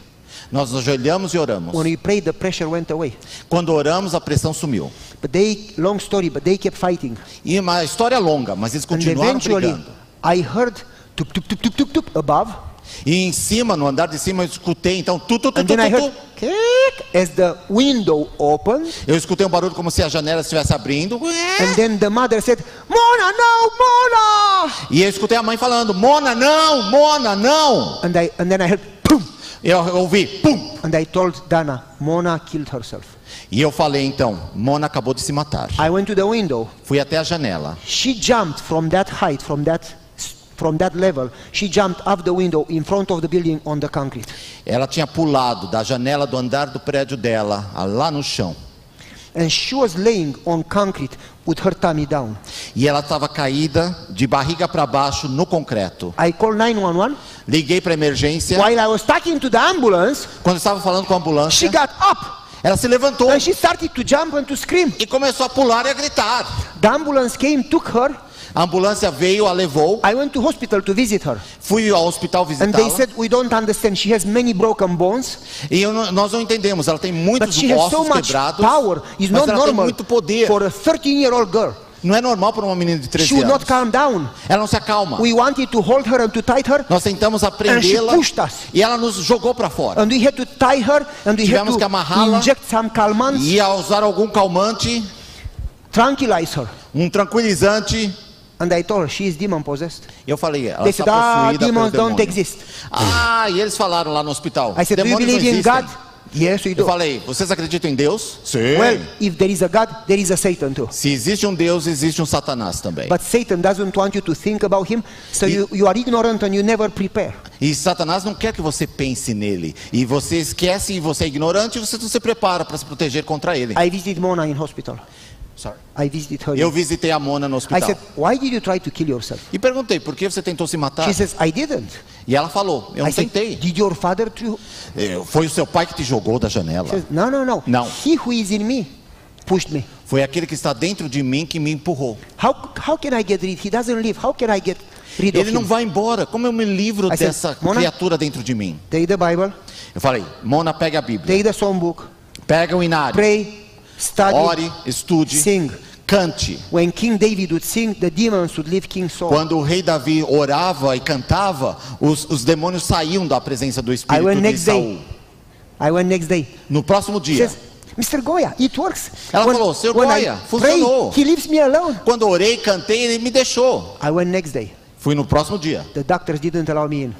Nós nos ajoelhamos e oramos. When we prayed, the pressure went away. Quando oramos, a pressão sumiu. But they, long story, but they kept fighting. E uma história longa, mas eles continuaram brigando. I heard tup, tup, tup, tup, tup above. E em cima, no andar de cima, eu escutei então tu tu tu And tu, tu, as the window opened. Eu escutei um barulho como se a janela estivesse abrindo. And then the mother said, Mona, no, Mona! E eu escutei a mãe falando: "Mona, não! Mona, não!" And, I, and then I heard, boom! Eu ouvi, pum! And I told Dana, Mona killed herself. E eu falei então: "Mona acabou de se matar." I went to the window. Fui até a janela. She jumped from that height, from that, from that level. She jumped up the window in front of the building on the concrete. Ela tinha pulado da janela do andar do prédio dela, lá no chão. And she was laying on concrete with her tummy down. E ela estava caída, de barriga para baixo, no concreto. I called 911. Liguei para emergência. While I was talking to the ambulance, Quando eu estava falando com a she ambulância, got up ela se levantou and she started to jump and to scream. e começou a pular e a gritar. The ambulance came, took her. A ambulância veio, a levou. I went to hospital to visit her. Fui ao hospital And they visitá-la. said, We don't understand. She has many broken bones, E não- nós não entendemos. Ela tem but muitos she has so ossos much quebrados. power. It's Mas not ela tem muito poder. for a 13 year old girl. Não é normal para uma menina de She 13 would not anos. calm down. Ela não se acalma. We wanted to hold her and to tie her, Nós tentamos aprendê-la e ela nos jogou para fora. and we had to tie her, and we had Tivemos que to amarrá-la. inject some calmants, Ia usar algum calmante, tranquilize her. um tranquilizante. And I told her she is demon possessed. Eu falei, ela They está said, ah, possuída pelo demons don't exist. Ah, e eles falaram lá no hospital. I said, do you demônios believe in. God? Yes, we Eu do. falei, vocês acreditam em Deus? Sim. Well, if there is a God, there is a Satan too. Se existe um Deus, existe um Satanás também. But Satan doesn't want you to think about him, so you, you are ignorant and you never prepare. E Satanás não quer que você pense nele. E você esquece e você é ignorante e você não se prepara para se proteger contra ele. I visited Mona in hospital. Sorry. I visited her. Eu visitei a Mona no I hospital. said, why did you try to kill yourself? E perguntei, por que você tentou se matar? She says, I didn't. E ela falou, eu I não said, tentei. did your father too? Eu- Foi o seu pai que te jogou da janela. She says, no, no, no. Não. He who is in me pushed me. Foi aquele que está dentro de mim que me empurrou. How, how can I get rid? He doesn't live. How can I get rid Ele of não him? vai embora. Como eu me livro I said, dessa Mona- criatura dentro de mim? Take the Bible, Eu falei, Mona, pega a Bíblia. take the songbook, Pega o inário. pray, study, Ore, estude, sing. cante. When King David would sing, the demons would leave King Saul. Quando o rei Davi orava e cantava, os, os demônios saíam da presença do I espírito went de next Saul. day. I went next day. No próximo dia, says, Mr. Goya, it works. Ela falou, "Sr. when Goya, I funcionou." pray, he leaves me alone. quando orei, cantei, ele me deixou. I went next day. Fui no próximo dia. The doctors didn't allow me in.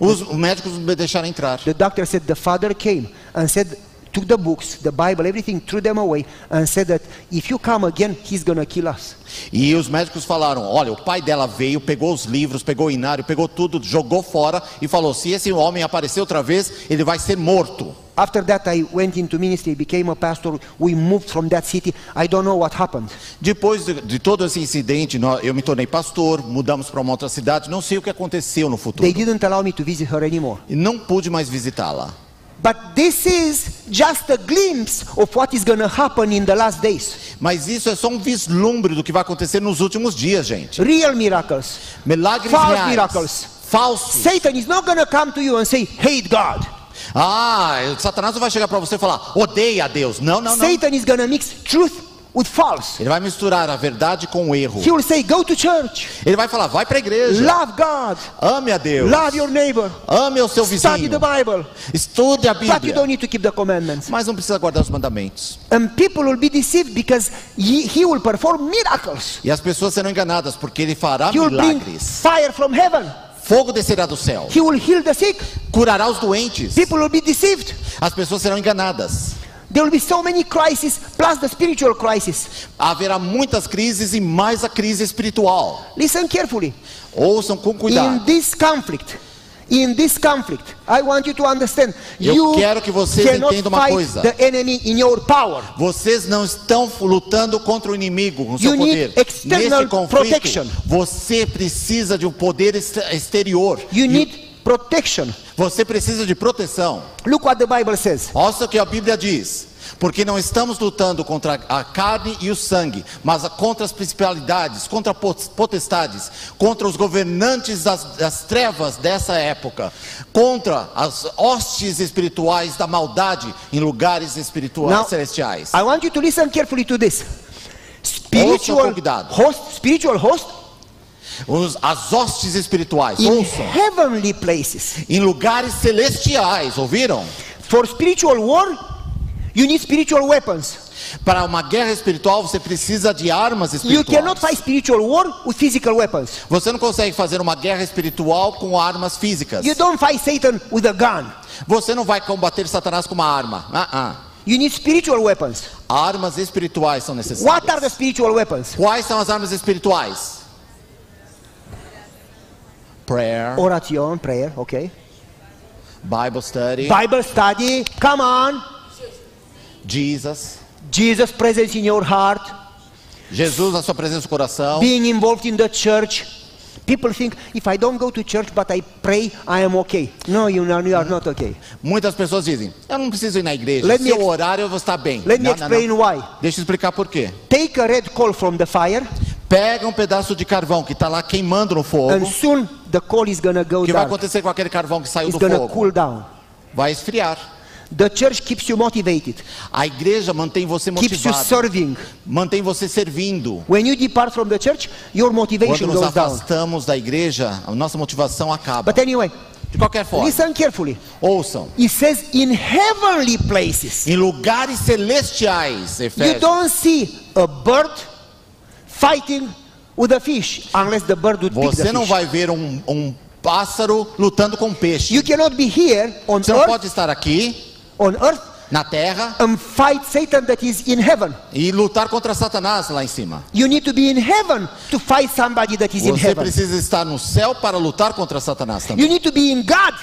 Os médicos me deixaram entrar. The doctor said the father came and said, took the books, the Bible, everything, threw them away, and said that if you come again, he's gonna kill us. E os médicos falaram: olha, o pai dela veio, pegou os livros, pegou o inário, pegou tudo, jogou fora e falou: se esse homem aparecer outra vez, ele vai ser morto. After that, I went into ministry, became a pastor. We moved from that city. I don't know what happened. Depois de, de todo esse incidente, eu me tornei pastor, mudamos para uma outra cidade, não sei o que aconteceu no futuro. They didn't allow me to visit her anymore. E não pude mais visitá-la. But this is just a glimpse of what is going to happen in the last days. Mas isso é só um vislumbre do que vai acontecer nos últimos dias, gente. Real miracles. Milagres False reais. miracles. Falsos. Satan is not going to come to you and say, hate God. Ah, Satanás não vai chegar para você e falar, odeia a Deus. Não, não, não. Satan is going to mix truth with false. Ele vai misturar a verdade com o erro. He will say, go to church. Ele vai falar, vai para a igreja. Love God. Ame a Deus. Love your neighbor. Ame o seu Study vizinho. the Bible. Estude a But you Bíblia. don't need to keep the commandments. Mas não precisa guardar os mandamentos. And people will be deceived because he, he will perform miracles. E as pessoas serão enganadas porque ele fará He will bring milagres. fire from heaven. Fogo descerá do céu. He will heal the sick. Curará os doentes. People will be deceived. As pessoas serão enganadas. There will be so many crises, plus the spiritual crisis. Haverá muitas crises e mais a crise espiritual. Listen carefully. Ouçam com In cuidado. this conflict, in this conflict, I want you to understand. Eu you quero que vocês entendam uma coisa. the enemy in your power. Vocês não estão lutando contra o inimigo com seu You need poder. external Nesse conflito, protection. você precisa de um poder ex- exterior. You need protection. Você precisa de proteção. Look what the Bible says. Olha o que a Bíblia diz. Porque não estamos lutando contra a carne e o sangue, mas contra as principalidades, contra potestades, contra os governantes das, das trevas dessa época, contra as hostes espirituais da maldade em lugares espirituais Now, celestiais. I want you to listen carefully to this. Spiritual host, spiritual host Os- as hostes espirituais, in ouçam, heavenly places. em lugares celestiais, ouviram? For spiritual war, you need spiritual weapons. Para uma guerra espiritual você precisa de armas You espirituais. cannot fight spiritual war with physical weapons. Você não consegue fazer uma guerra espiritual com armas físicas. You don't fight Satan with a gun. Você não vai combater Satanás com uma arma. Ah, ah. You need spiritual weapons. Armas espirituais são necessárias. What are the spiritual weapons? Quais são as armas espirituais? Prayer, Oration, prayer, okay. Bible study, Bible study, come on. Jesus, Jesus' presence in your heart, Jesus na sua presença no coração. being involved in the church. People think if I don't go to church but I pray, I am okay. No, you, are- you are not okay. Muitas pessoas dizem: Eu não preciso ir na igreja. Let Se me eu orar, eu vou estar bem. Let me Não, não, explain não. why. Deixa eu explicar por quê. Take a red coal from the fire, Pega um pedaço de carvão que está lá queimando no fogo. and soon the coal is gonna go O que vai acontecer com aquele carvão que saiu It's do gonna fogo? cool down. Vai esfriar. The church keeps you motivated, A igreja mantém você keeps you motivado. serving. Mantém você servindo. When you depart from the church, your Quando motivation nos goes down. afastamos da igreja, a nossa motivação acaba. But anyway, De qualquer forma, listen carefully. ouçam. It says in heavenly places. Em lugares celestiais, You Efésios, don't see a bird fighting with a fish unless the bird would pick você the não fish. vai ver um, um pássaro lutando com um peixe. You cannot be here on Você não earth, pode estar aqui, on earth na terra, and fight Satan that is in heaven. e lutar contra Satanás lá em cima. You need to be in heaven to fight somebody that is in Você heaven. precisa estar no céu para lutar contra Satanás também. You need to be in God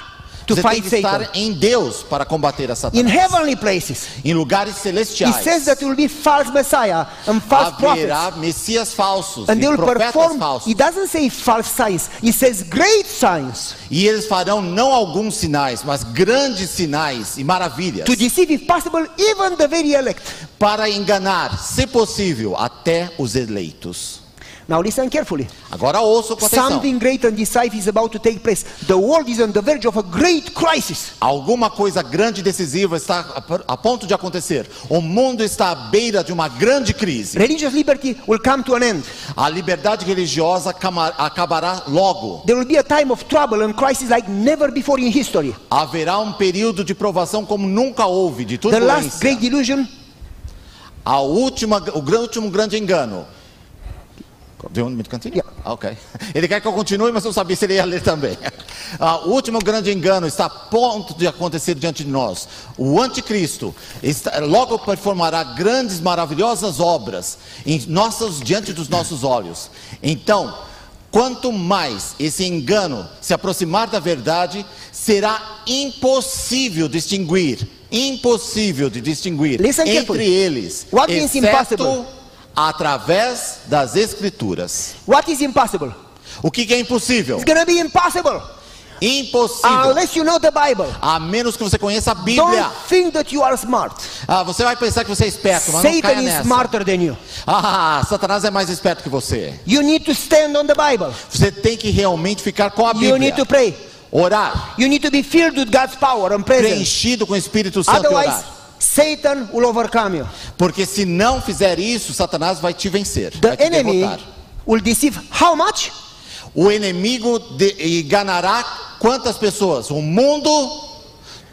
to Você tem fight que Satan. estar em Deus para combater a In Satanás. heavenly places. Em lugares celestiais. says that there will be false Messiah and false prophets. Haverá messias falsos And e they will profetas perform, falsos. it doesn't say false signs, it says great signs E eles farão não alguns sinais, mas grandes sinais e maravilhas to deceive, if possible, even the very elect. para enganar, se possível, até os eleitos. Now listen carefully. Agora ouçam com atenção. Something great and decisive is about to take place. The world is on the verge of a great crisis. Alguma coisa grande e decisiva está a- ponto de acontecer. O mundo está à beira de uma grande crise. Religious liberty will come to an end. A liberdade religiosa acabará logo. There will be a time of trouble and crisis like never before in history. Haverá um período de provação como nunca houve, de The last turbulência. great delusion A última, o gran- último grande engano. Do you want me to continue? Yeah. Ah, Ok. Ele quer que eu continue, mas não sabia se ele ia ler também. Ah, o último grande engano está a ponto de acontecer diante de nós. O anticristo está- logo performará grandes, maravilhosas obras em nossos, diante dos nossos olhos. Então, quanto mais esse engano se aproximar da verdade, será impossível distinguir, impossível de distinguir Listen entre carefully. eles, What exceto? Através das escrituras. What is impossible? O que que é impossível? It's gonna be impossible. Impossível. unless you know the Bible. A menos que você conheça a Bíblia. Don't think that you are smart. Ah, você vai pensar que você é esperto, mas não Satan caia is nessa. smarter than you. Ah, Satanás é mais esperto que você. You need to stand on the Bible. Você tem que realmente ficar com a You need to Bíblia. pray. Orar. You need to be filled with God's power and presence. Preenchido com o Espírito Santo e Otherwise, orar. Satan will overcome you. Porque se não fizer isso, Satanás vai te vencer. The vai te enemy derrotar. will deceive how much? O inimigo enganará quantas pessoas? O mundo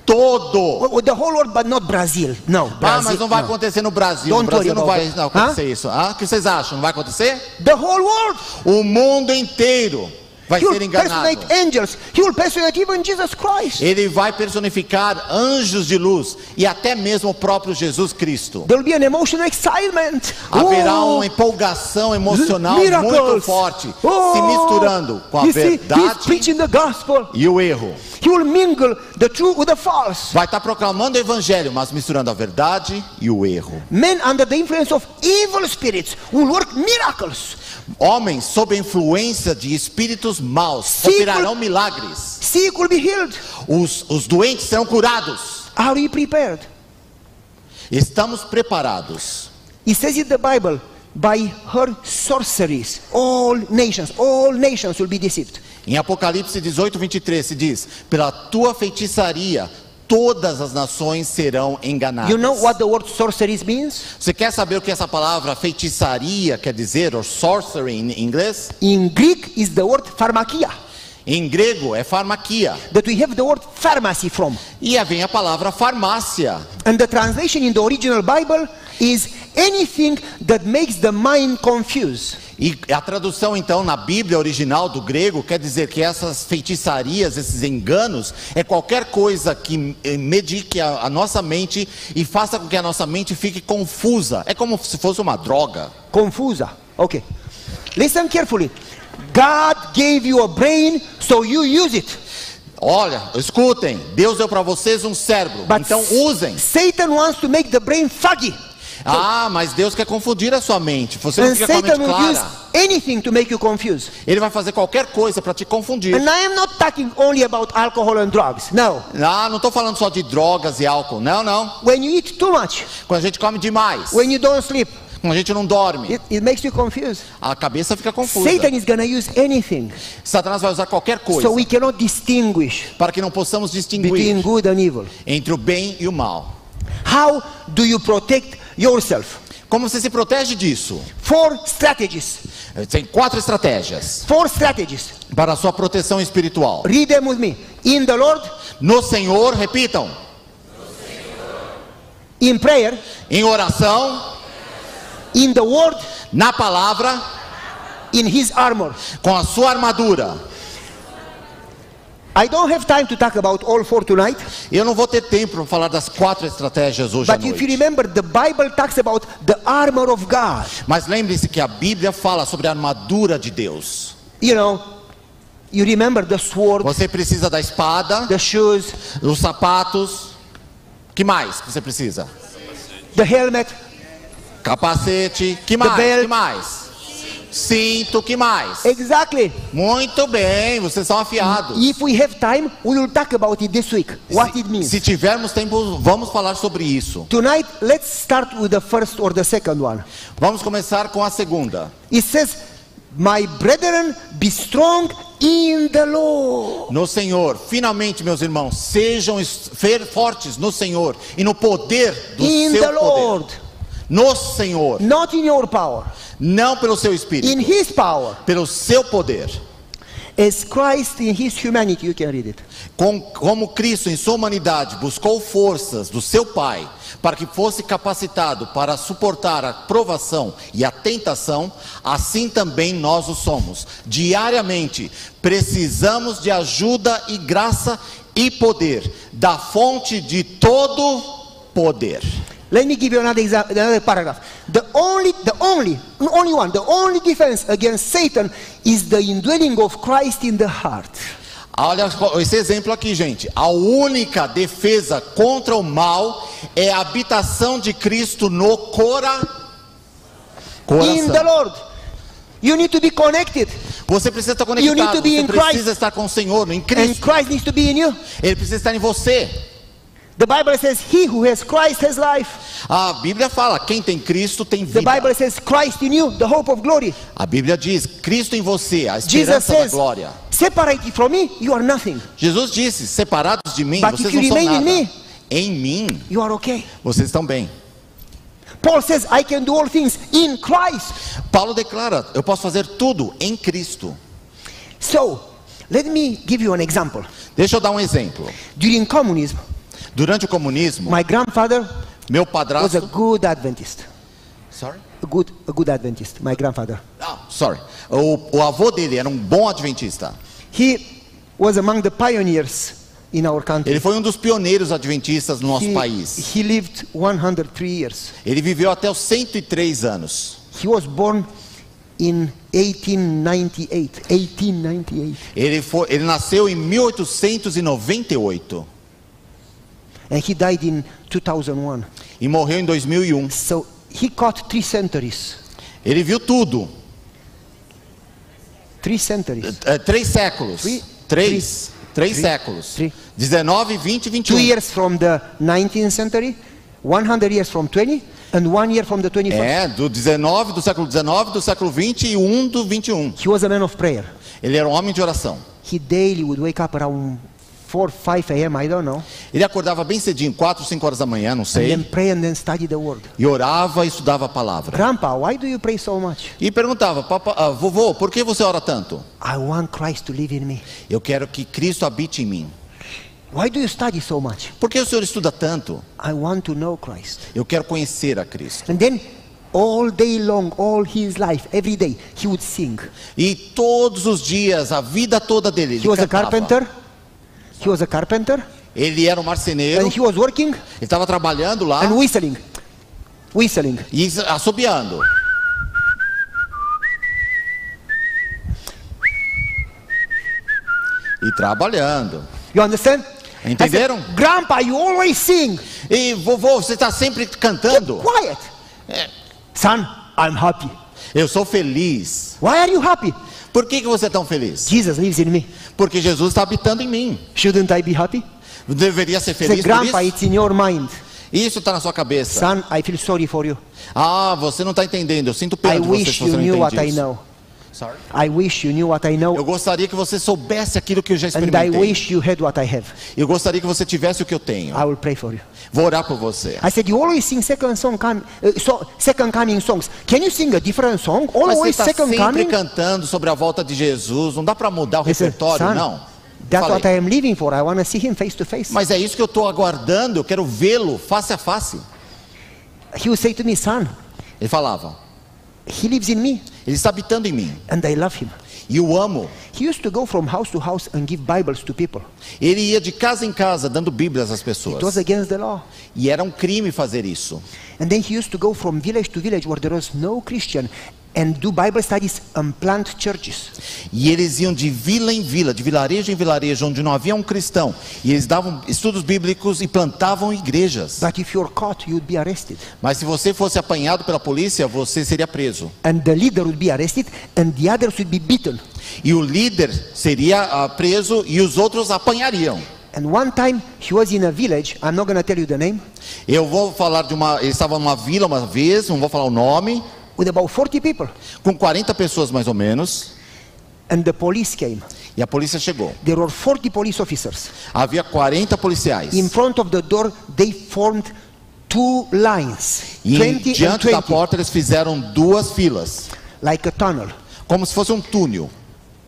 todo. The whole world, but not Brazil. No, Ah, Brazil. mas não vai no. acontecer no Brasil. Don't no Brasil não vai não, acontecer isso. Ah, o que vocês acham? Não vai acontecer? The whole world. O mundo inteiro vai He ser enganado. angels. He will personate even Jesus Christ. Ele vai personificar anjos de luz e até mesmo o próprio Jesus Cristo. There will be an emotional excitement. Haverá Oh, uma empolgação emocional miracles. muito forte, Oh, se misturando com a see, verdade gospel. e o erro. He will mingle the true with the false. Vai estar proclamando o evangelho, mas misturando a verdade e o erro. Men under the influence of evil spirits will work miracles. Homens sob influência de espíritos maus Sim, operarão milagres. Sick will be healed. Os, os doentes serão curados. Are you prepared? Estamos preparados. It says in the Bible, by her sorceries, all nations, all nations will be deceived. Em Apocalipse 18, 23 se diz: Pela tua feitiçaria, todas as nações serão enganadas. You know what the word sorceries means? Você quer saber o que essa palavra feitiçaria quer dizer, ou sorcery em inglês? In Greek is the word pharmakia, Em grego é farmaquia. that we have the word pharmacy from. E aí vem a palavra farmácia. And the translation in the original Bible is anything that makes the mind confused. E a tradução então na Bíblia original do grego quer dizer que essas feitiçarias, esses enganos, é qualquer coisa que eh, medique a, a nossa mente e faça com que a nossa mente fique confusa. É como se fosse uma droga. Confusa. Okay. Listen carefully. God gave you a brain, so you use it. Olha, escutem, Deus deu para vocês um cérebro, But então usem. Satan wants to make the brain foggy. Ah, mas Deus quer confundir a sua mente. Você não And fica com a Satan mente will use clara. anything to make you confused. Ele vai fazer qualquer coisa para te confundir. And I am not talking only about alcohol and drugs. No. Ah, não estou falando só de drogas e álcool. Não, não. When you eat too much, Quando a gente come demais, when you don't sleep, quando a gente não dorme, it, it makes you confused. a cabeça fica confusa. Satan is going to use anything. Satanás vai usar qualquer coisa So we cannot distinguish para que não possamos distinguir between good and evil. entre o bem e o mal. How do you protect yourself? Como você se protege disso? Four strategies. Tem quatro estratégias Four strategies. para a sua proteção espiritual. Read them with me. In the Lord, No Senhor, repitam, in prayer, em oração, in the Word, na palavra, in His armor. com a sua armadura. I don't have time to talk about all four tonight, Eu não vou ter tempo para falar das quatro estratégias hoje à but if you noite. remember, the Bible talks about the armor of God. Mas lembre-se que a Bíblia fala sobre a armadura de Deus. You know, you remember the sword, Você precisa da espada, the shoes, dos sapatos. que mais que você precisa? the helmet, Capacete. que mais? belt. que mais? Cinto. que mais? exactly. Muito bem, vocês são afiados. If we have time, we will talk about it this week. What it means. Se tivermos tempo, vamos falar sobre isso. Tonight, let's start with the first or the second one. Vamos começar com a segunda. It says, My brethren, be strong in the Lord. No Senhor, finalmente, meus irmãos, sejam fortes no Senhor e no poder do In seu the poder. No Senhor, Not in your power, não pelo seu espírito, in His power. pelo seu poder. As Christ in His humanity, you can read it. Com- como Cristo, em sua humanidade, buscou forças do seu Pai para que fosse capacitado para suportar a provação e a tentação, assim também nós o somos. Diariamente, precisamos de ajuda e graça e poder da fonte de todo poder. Let me give you another example, another paragraph. The only, the only, only one, the only defense against Satan is the indwelling of Christ in the heart. Olha esse exemplo aqui, gente. A única defesa contra o mal é a habitação de Cristo no cora... In the coração. Lord. You need to be connected. Você precisa estar You need conectado. to be Você in precisa Christ. estar com o Senhor, em And Cristo. Christ needs to be in you. Ele precisa estar em você. The Bible says, He who has Christ has life. A Bíblia fala: quem tem Cristo tem The vida. Bible says, Christ in you, the hope of glory. A Bíblia diz: Cristo em você, a Jesus esperança da says, glória. Separated from me, you are nothing. Jesus disse: separados de mim, But vocês não são nada. me- Em mim, You are okay. vocês estão bem. Paul says, I can do all things in Christ. Paulo declara: eu posso fazer tudo em Cristo. So, let me give you an example. Deixa eu dar um exemplo. During communism, Durante o comunismo, my grandfather meu was a padrasto. good Adventist. Sorry? A good, a good Adventist, my grandfather. Ah, sorry. O, o avô dele era um bom adventista. He was among the pioneers in our country. Ele foi um dos pioneiros adventistas no nosso He, país. he lived 103 years. Ele viveu até os 103 anos. He was born in 1898. 1898. Ele, foi, ele nasceu em 1898 And he died in 2001. e morreu em 2001. So he caught three centuries. Ele viu tudo. Three centuries. É, três séculos. Three- Três. Três three- séculos. three. 19, 20 e Two 21. years from the 19th century, 100 years from 20, and one year from the 21st. É, do 19, do século 19, do século 20 e um do 21. He was a man of prayer. Ele era um homem de oração. He daily would wake up around 4, 5 a.m., I don't know, Ele acordava bem cedinho, 4, 5 horas da manhã, não and then sei, pray and then study the word. e orava e estudava a palavra. Grandpa, why do you pray so much? E perguntava, Papa, ah, vovô, por que você ora tanto? I want Christ to live in me. Eu quero que Cristo habite em mim. Why do you study so much? Por que o senhor estuda tanto? I want to know Christ. Eu quero conhecer a Cristo. And then all day long, all his life, every day, he would sing. E todos os dias, a vida toda dele, ele He was a cantava. carpenter. He was a carpenter, Ele era um marceneiro, and he was working ele estava trabalhando lá and whistling. Whistling. e assobiando. E trabalhando. You understand? Entenderam? Said, Grandpa, you always sing. E vovô, você está sempre cantando? Quiet. Son, I'm happy. Eu sou feliz. Why are you happy? Por que, que você é tão feliz? Jesus lives in me. Porque Jesus está habitando em mim. Shouldn't I be happy? Deveria ser Say, feliz por Grandpa, isso? it's in your mind. Isso está na sua cabeça. Son, I feel sorry for you. Ah, você não está entendendo. Eu sinto pena I de você wish se you você não knew what entende I isso. know. Sorry? I wish you knew what I know. Eu gostaria que você soubesse aquilo que eu já And I experimentei. wish you had what I have. Eu gostaria que você tivesse o que eu tenho. I will pray for you. Vou orar por você. I said, you always sing second song, uh, so, second coming songs. Can you sing a different song? Mas você Always está second sempre coming. cantando sobre a volta de Jesus. Não dá para mudar o He said, repertório, son, não. that's Falei, what I am living for. I want to see him face to face. Mas é isso que eu estou aguardando. Eu quero vê-lo face a face. He would say to me, son, Ele falava. he lives in me, Ele está habitando em mim. and I love him. E o amo. He used to go from house to house and give Bibles to people. Ele ia de casa em casa dando Bíblias às It was pessoas. against the law. E era um crime fazer isso. And then he used to go from village to village where there was no Christian and do Bible studies and plant churches. E eles iam de vila em vila, de vilarejo em vilarejo, onde não havia um cristão. E eles davam estudos bíblicos e plantavam igrejas. But if you're caught, you'd be arrested. Mas se você fosse apanhado pela polícia, você seria preso. And the leader would be arrested and the others would be beaten. E o líder seria ah, preso e os outros apanhariam. And one time he was in a village, I'm not going to tell you the name, Eu vou falar de uma. Ele estava numa vila uma vez, não vou falar o nome, with about 40 people. com 40 pessoas mais ou menos. And the police came. E a polícia chegou. There were 40 police officers. Havia 40 policiais. In front of the door, they formed two lines, E 20 and diante da 20, porta eles fizeram duas filas, like a tunnel. como se fosse um túnel.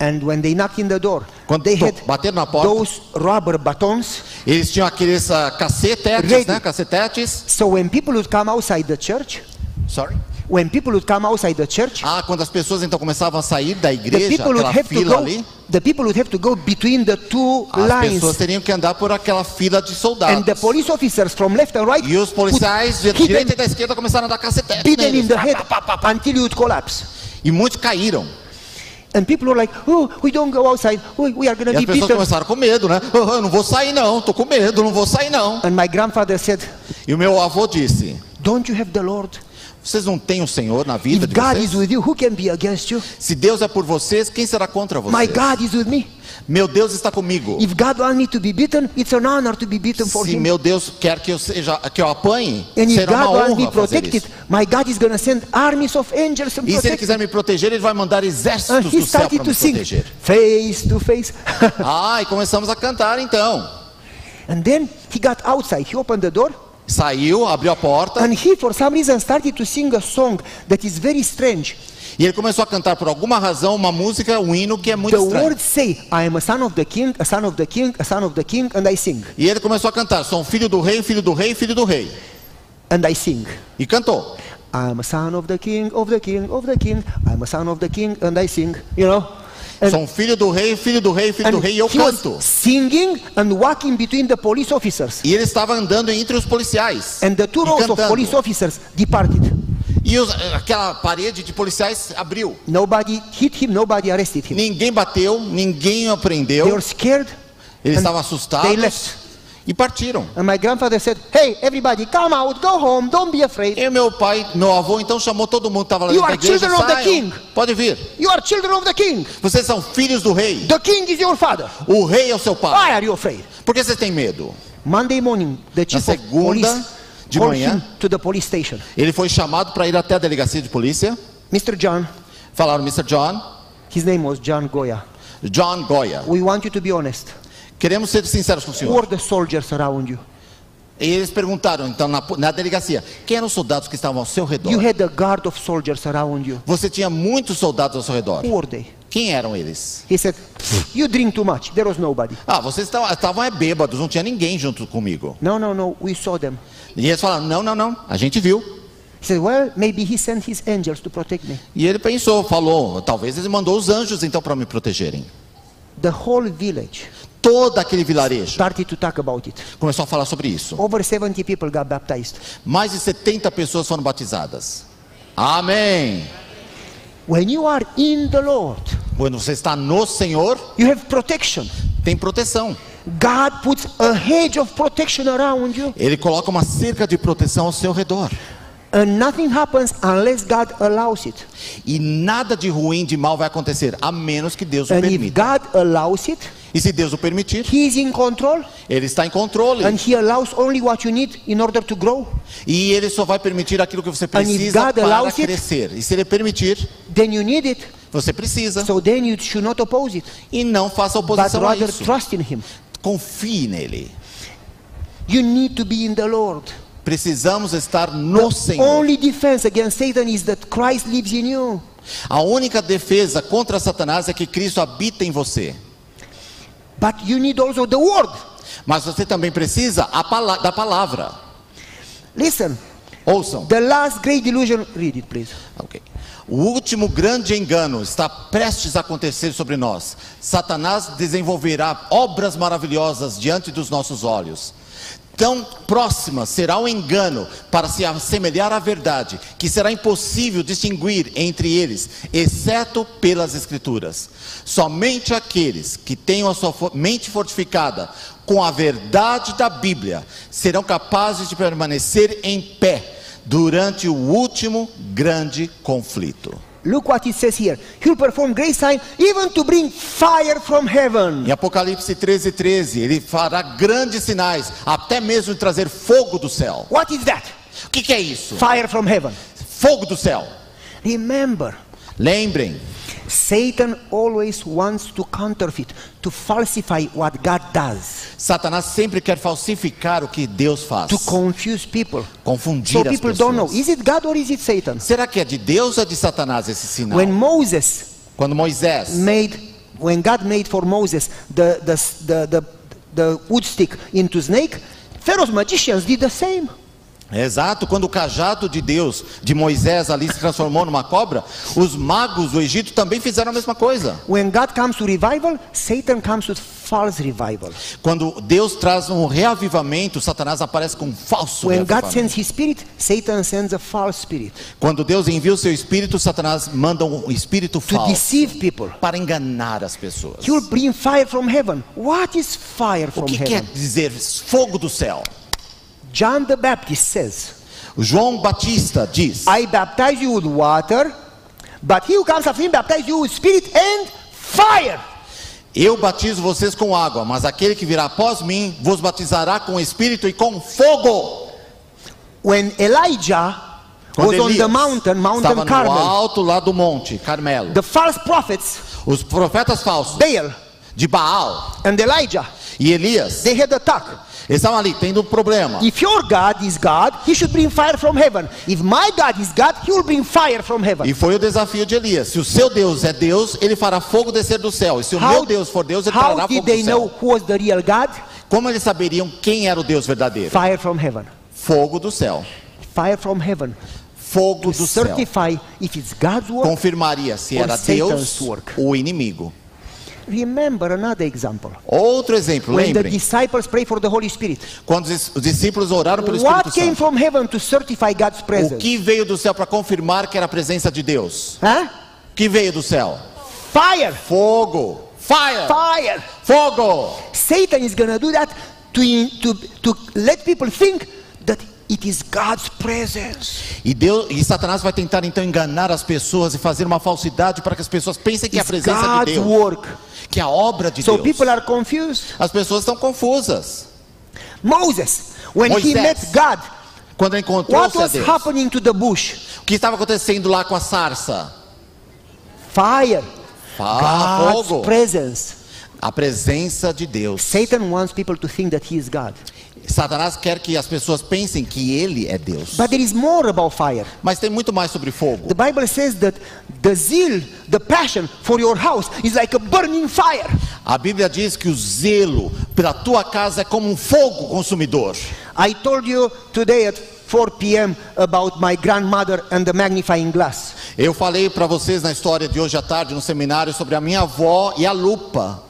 And when they knocked in the door, Quando they had bateram na porta, those rubber batons. eles tinham aqueles ah, cacetetes, Ready. né? Cacetetes. So when people would come outside the church, Sorry. When people would come outside the church, Ah, quando as pessoas então começavam a sair da the igreja, people would have to fila go. ali, The people would have to go between the two as lines, pessoas teriam que andar por aquela fila de and the soldados. police officers from left and right E os policiais da direita e da esquerda começaram a dar cacetete in the head pá, pá, until you would collapse. E muitos caíram. And people were like, "Oh, we don't go outside. We, we are going E to as be pessoas beaten." começaram com medo, né? "Oh, eu não vou sair não, tô com medo, não vou sair não. And my grandfather said, E o meu avô disse: "Don't you have the Lord? Vocês não têm o Senhor na vida If de God vocês? is with you, who can be against you? Se Deus é por vocês, quem será contra vocês? My God is with me. Meu Deus está comigo. If God wants me to be beaten, it's an honor to be beaten for Se Him. meu Deus quer que eu seja que eu apanhe, And if será uma God wants me honra fazer protected, isso. my God is going to send armies of angels and E se ele quiser me proteger, ele vai mandar And exércitos he do céu para to me sing proteger. face to face. Ah, e começamos a cantar então. and then he got outside. He opened the door Saiu, abriu a porta and he, for some reason, started to sing a song that is very strange. e ele começou a cantar por alguma razão uma música, um hino que é muito The estranho. words say, I am a son of the king, a son of the king, a son of the king, and I sing. E ele começou a cantar: Sou um filho do rei, filho do rei, filho do rei. And I sing. E cantou. I am a son of the king, of the king, of the king. I am a son of the king, and I sing. You know? Sou filho do rei, filho do rei, filho do rei, e eu canto. singing and walking between the police officers. E ele estava andando entre os policiais. And the two rows of police officers departed. E os- aquela parede de policiais abriu. Nobody hit him, nobody arrested him. Ninguém bateu, ninguém o They prendeu. were scared. Eles estavam They assustados left. E partiram. And my grandfather said, Hey, everybody, come out, go home, don't be afraid. E meu pai, meu avô, então chamou todo mundo que estava lá You are igreja. children of the "Saiam, king." Pode vir. You are children of the king. Vocês são filhos do rei. The king is your father. O rei é o seu pai. Why are you afraid? Por que vocês têm medo? Monday morning, the chief of segunda police de manhã. to the police station. Ele foi chamado para ir até a delegacia de polícia. Mr. John, Falaram, Mr. John, his name was John Goya. John Goya. We want you to be honest. Queremos ser sinceros com o Who senhor. are the soldiers around you? E eles perguntaram, então, na, na delegacia, quem eram os soldados que estavam ao seu redor? You had a guard of soldiers around you. Você tinha muitos soldados ao seu redor. Who were they? Quem eram eles? He said, You drink too much. There was nobody. Ah, vocês estavam, estavam é, bêbados, não tinha ninguém junto comigo. No, no, no, we saw them. E eles falaram, não, não, não, a gente viu. He said, Well, maybe he sent his angels to protect me. E ele pensou, falou, talvez ele mandou os anjos então para me protegerem. The whole village Todo aquele vilarejo começou a falar sobre isso. Over 70 people got baptized. Mais de 70 pessoas foram batizadas. Amém. When you are in the Lord, Quando você está no Senhor, you have protection. tem proteção. God puts a hedge of protection around you, Ele coloca uma cerca de proteção ao seu redor. and nothing happens unless God allows it. E nada de ruim, de mal vai acontecer, a menos que Deus o And if permita. God allows it, E se Deus o permitir, He is in control, Ele está em controle. and He allows only what you need in order to grow. E Ele só vai permitir aquilo que você if precisa God para allows it- crescer. E se Ele permitir, Then you need it, você precisa. so then you should not oppose it, E não faça but oposição a rather isso. trust in Him. Confie nele. You need to be in the Lord. Precisamos estar no Senhor. Only defense against Satan is that Christ lives in you. A única defesa contra Satanás é que Cristo habita em você. But you need also the Word. Mas você também precisa a pala- da palavra. Listen, Ouçam. the last great delusion, read it please. Ok. O último grande engano está prestes a acontecer sobre nós. Satanás desenvolverá obras maravilhosas diante dos nossos olhos. Tão próxima será o engano para se assemelhar à verdade, que será impossível distinguir entre eles, exceto pelas Escrituras. Somente aqueles que tenham a sua mente fortificada com a verdade da Bíblia serão capazes de permanecer em pé durante o último grande conflito. Look what it says here. He'll perform great sign even to bring fire from heaven. Em Apocalipse 13, 13, ele fará grandes sinais, até mesmo trazer fogo do céu. What is that? O que, que é isso? Fire from heaven. Fogo do céu. Remember, Lembrem, Satan always wants to counterfeit, to falsify what God does, Satanás sempre quer falsificar o que Deus faz, to confuse people. confundir So as people don't know, pessoas. is it God or is it Satan? Será que é de Deus ou de Satanás esse sinal? When Moses Quando Moisés made, when God made for Moses the, the, the, the, the wood stick into snake, Pharaoh's magicians did the same. Exato, quando o cajado de Deus, de Moisés ali se transformou numa cobra, os magos do Egito também fizeram a mesma coisa. When God comes to revival, Satan comes with false revival. Quando Deus traz um reavivamento, Satanás aparece com um falso When God sends his spirit, Satan sends a false spirit Quando Deus envia o seu espírito, Satanás manda um espírito to falso deceive people. para enganar as pessoas. He will bring fire from heaven. What is fire O from que quer heaven? dizer fogo do céu? John the Baptist says, João Batista diz: I baptize you with water, but he who comes after me baptize you with spirit and fire. Eu batizo vocês com água, mas aquele que virá após mim vos batizará com espírito e com fogo. When Elijah Quando was on the Elias mountain, Mountain estava no Carmel, alto lá do monte Carmelo, the false prophets, os profetas falsos Baal de Baal and Elijah, e Elias they had a talk. eles estavam ali tendo um problema. If your God is God, he should bring fire from heaven. If my God is God, he will bring fire from heaven. E foi o desafio de Elias. Se o seu Deus é Deus, ele fará fogo descer do céu. E se o meu Deus for Deus, ele trará how fogo did they do céu. know who was the real God? Como eles saberiam quem era o Deus verdadeiro? Fire from heaven. Fogo do céu. Fire from heaven. Fogo do céu. certify if it's God's work. Confirmaria se era Deus work. ou o inimigo. Remember another example. Outro exemplo, When the disciples pray for the Holy Spirit, Quando os os discípulos oraram pelo what Espírito came Santo. from heaven to certify God's O presence? que veio do céu para confirmar que era a presença de Deus? Huh? O que veio do céu? Fire! Fogo. Fire. Fire! Fogo. Satan is gonna do that to, to, to let people think it is God's presence. E Deus e Satanás vai tentar então enganar as pessoas e fazer uma falsidade para que as pessoas pensem que é a presença de God's Deus, work. que é a obra de So Deus. people are confused. As pessoas estão confusas. Moses, when he Moisés. met God, Quando ele what was Deus, happening to the bush? o que estava acontecendo lá com a sarça? Fire. God's fogo. presence. A presença de Deus. Satan wants people to think that he is God. Satanás quer que as pessoas pensem que ele é Deus. But there is more about fire. Mas tem muito mais sobre fogo. The Bible says that the zeal, the passion for your house is like a burning fire. A Bíblia diz que o zelo pela tua casa é como um fogo consumidor. I told you today at 4 p.m. about my grandmother and the magnifying glass. Eu falei para vocês na história de hoje à tarde no seminário sobre a minha avó e a lupa.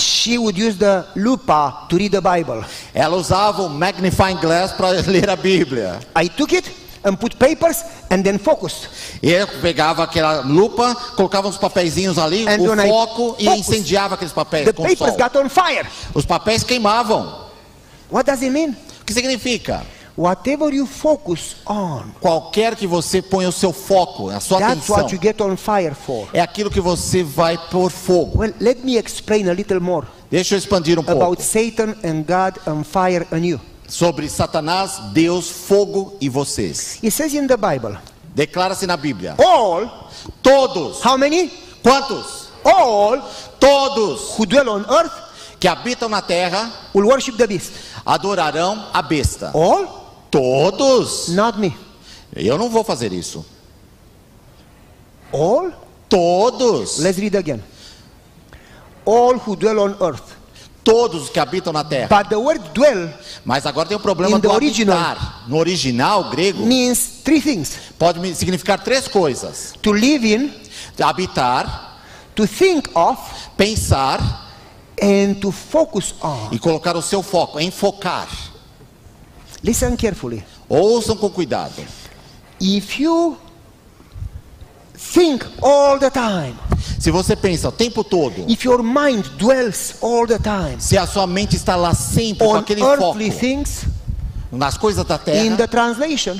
She would use the lupa to read the Bible. Ela usava o magnifying glass para ler a Bíblia. I took it and put papers and then focused. Eu pegava aquela lupa, colocava uns papeizinhos ali, And o I foco e incendiava aqueles papéis The papers got on fire. Os papéis queimavam. What does it mean? O que significa? Whatever you focus on, Qualquer que você ponha o seu foco, a sua that's atenção, what you get on fire for. é aquilo que você vai pôr fogo. Well, let me explain a little more Deixa eu expandir um pouco about Satan and God and fire and you. sobre Satanás, Deus, fogo e vocês. It says in the Bible, Declara-se na Bíblia: all, todos, how many? quantos? All Todos who dwell on earth que habitam na terra will worship the beast. adorarão a besta. All? Todos. Not me. Eu não vou fazer isso. All? Todos. Let's read again. All who dwell on earth. Todos que habitam na terra. But the word dwell Mas agora tem o problema In the do original. habitar. No original grego, means three things pode significar três coisas: to live in, habitar, to think of, pensar and to focus on. e colocar o seu foco, enfocar. Listen carefully. Ouçam com cuidado. If you think all the time, Se você pensa o tempo todo, if your mind dwells all the time se a sua mente está lá sempre com aquele foco earthly things, nas coisas da in terra, the translation,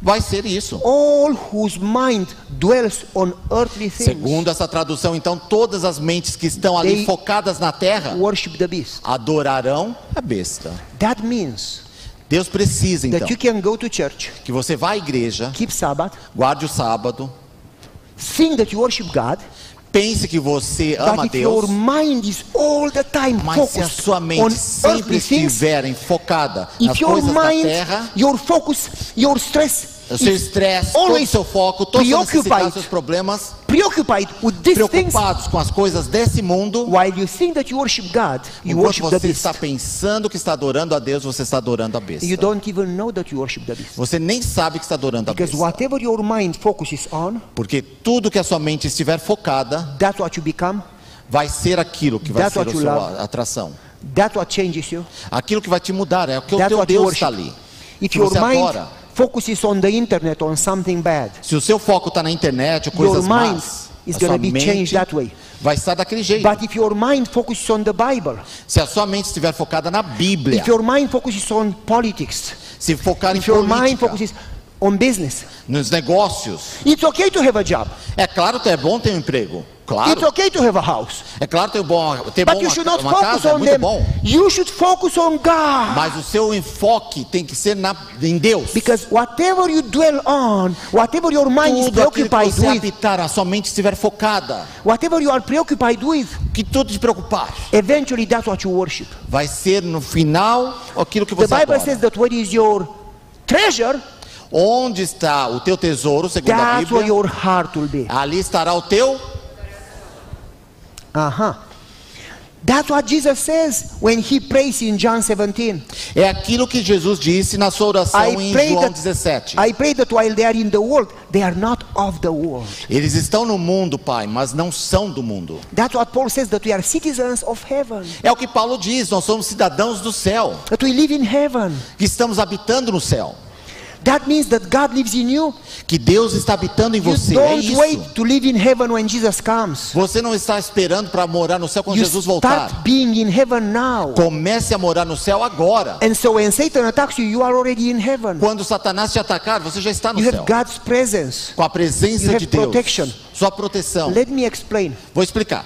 vai ser isso. all whose mind dwells on earthly things Segundo essa tradução, então, todas as mentes que estão ali focadas na terra worship the beast. adorarão a besta. That means Deus precisa então that you can go to church, que você vá à igreja, keep Sabbath, guarde o sábado, think that you worship God, pense que você ama if your Deus, mind is all the time mas se a sua mente sempre estiver focada nas coisas da mind, terra, your focus, your stress seu estresse, todo o seu foco, necessidades, preoccupied, seus problemas, preoccupied with these things, preocupados com as coisas desse mundo, while you think that you worship God, you worship the você beast. está pensando que está adorando a Deus, você está adorando a besta. You don't even know that you worship the beast. Você nem sabe que está adorando a Because besta. whatever your mind focuses on, Porque tudo que a sua mente estiver focada that's what you become, vai ser aquilo que vai That's ser a sua love. atração. that's what changes you, Aquilo que vai te mudar é o que o that's teu what you Deus está ali. If your mind adora. Focuses on the internet, on something bad, Se o seu foco está na internet, ou your coisas mind más, is going to be changed that way. vai estar daquele jeito. But if your mind focuses on the Bible, Se a sua mente estiver focada na Bíblia, if your mind focuses on politics, se focar em if your mind política, focuses on business, nos negócios. it's okay to have a job. É claro que é bom ter um emprego, claro. It's okay to have a house. É claro ter, bom, ter But bom you uma, should not uma focus casa, é on muito them. bom. You should focus on God. Mas o seu enfoque tem que ser na, em Deus. Because whatever you dwell on, whatever your mind is aquilo que preoccupied você with, habitar, a sua mente estiver focada, whatever you are preoccupied with, que tudo te preocupar, eventually that's what you worship. vai ser no final aquilo que The você Bible adora. says that where is your treasure, Onde está o teu tesouro, segundo a that's where Bíblia, ali estará o teu. Uh-huh. That's what Jesus says when he prays in John 17. É aquilo que Jesus disse na sua oração I em pray, João that, 17. I pray that while they are in the world, they are not of the world. Eles estão no mundo, Pai, mas não são do mundo. That's what Paul says that we are citizens of heaven, É o que Paulo diz, nós somos cidadãos do céu, that we live in heaven. que estamos habitando no céu. That means that God lives in you. Que Deus está habitando em You você. É don't isso. wait to live in heaven when Jesus comes. Você não está esperando para morar no céu quando You Jesus voltar. start being in heaven now. Comece a morar no céu agora. And so when Satan attacks you, you are already in heaven. Quando Satanás te atacar, você já está no You céu. have God's presence. Com a presença You de have Deus. protection. Sua proteção. Let me explain. Vou explicar.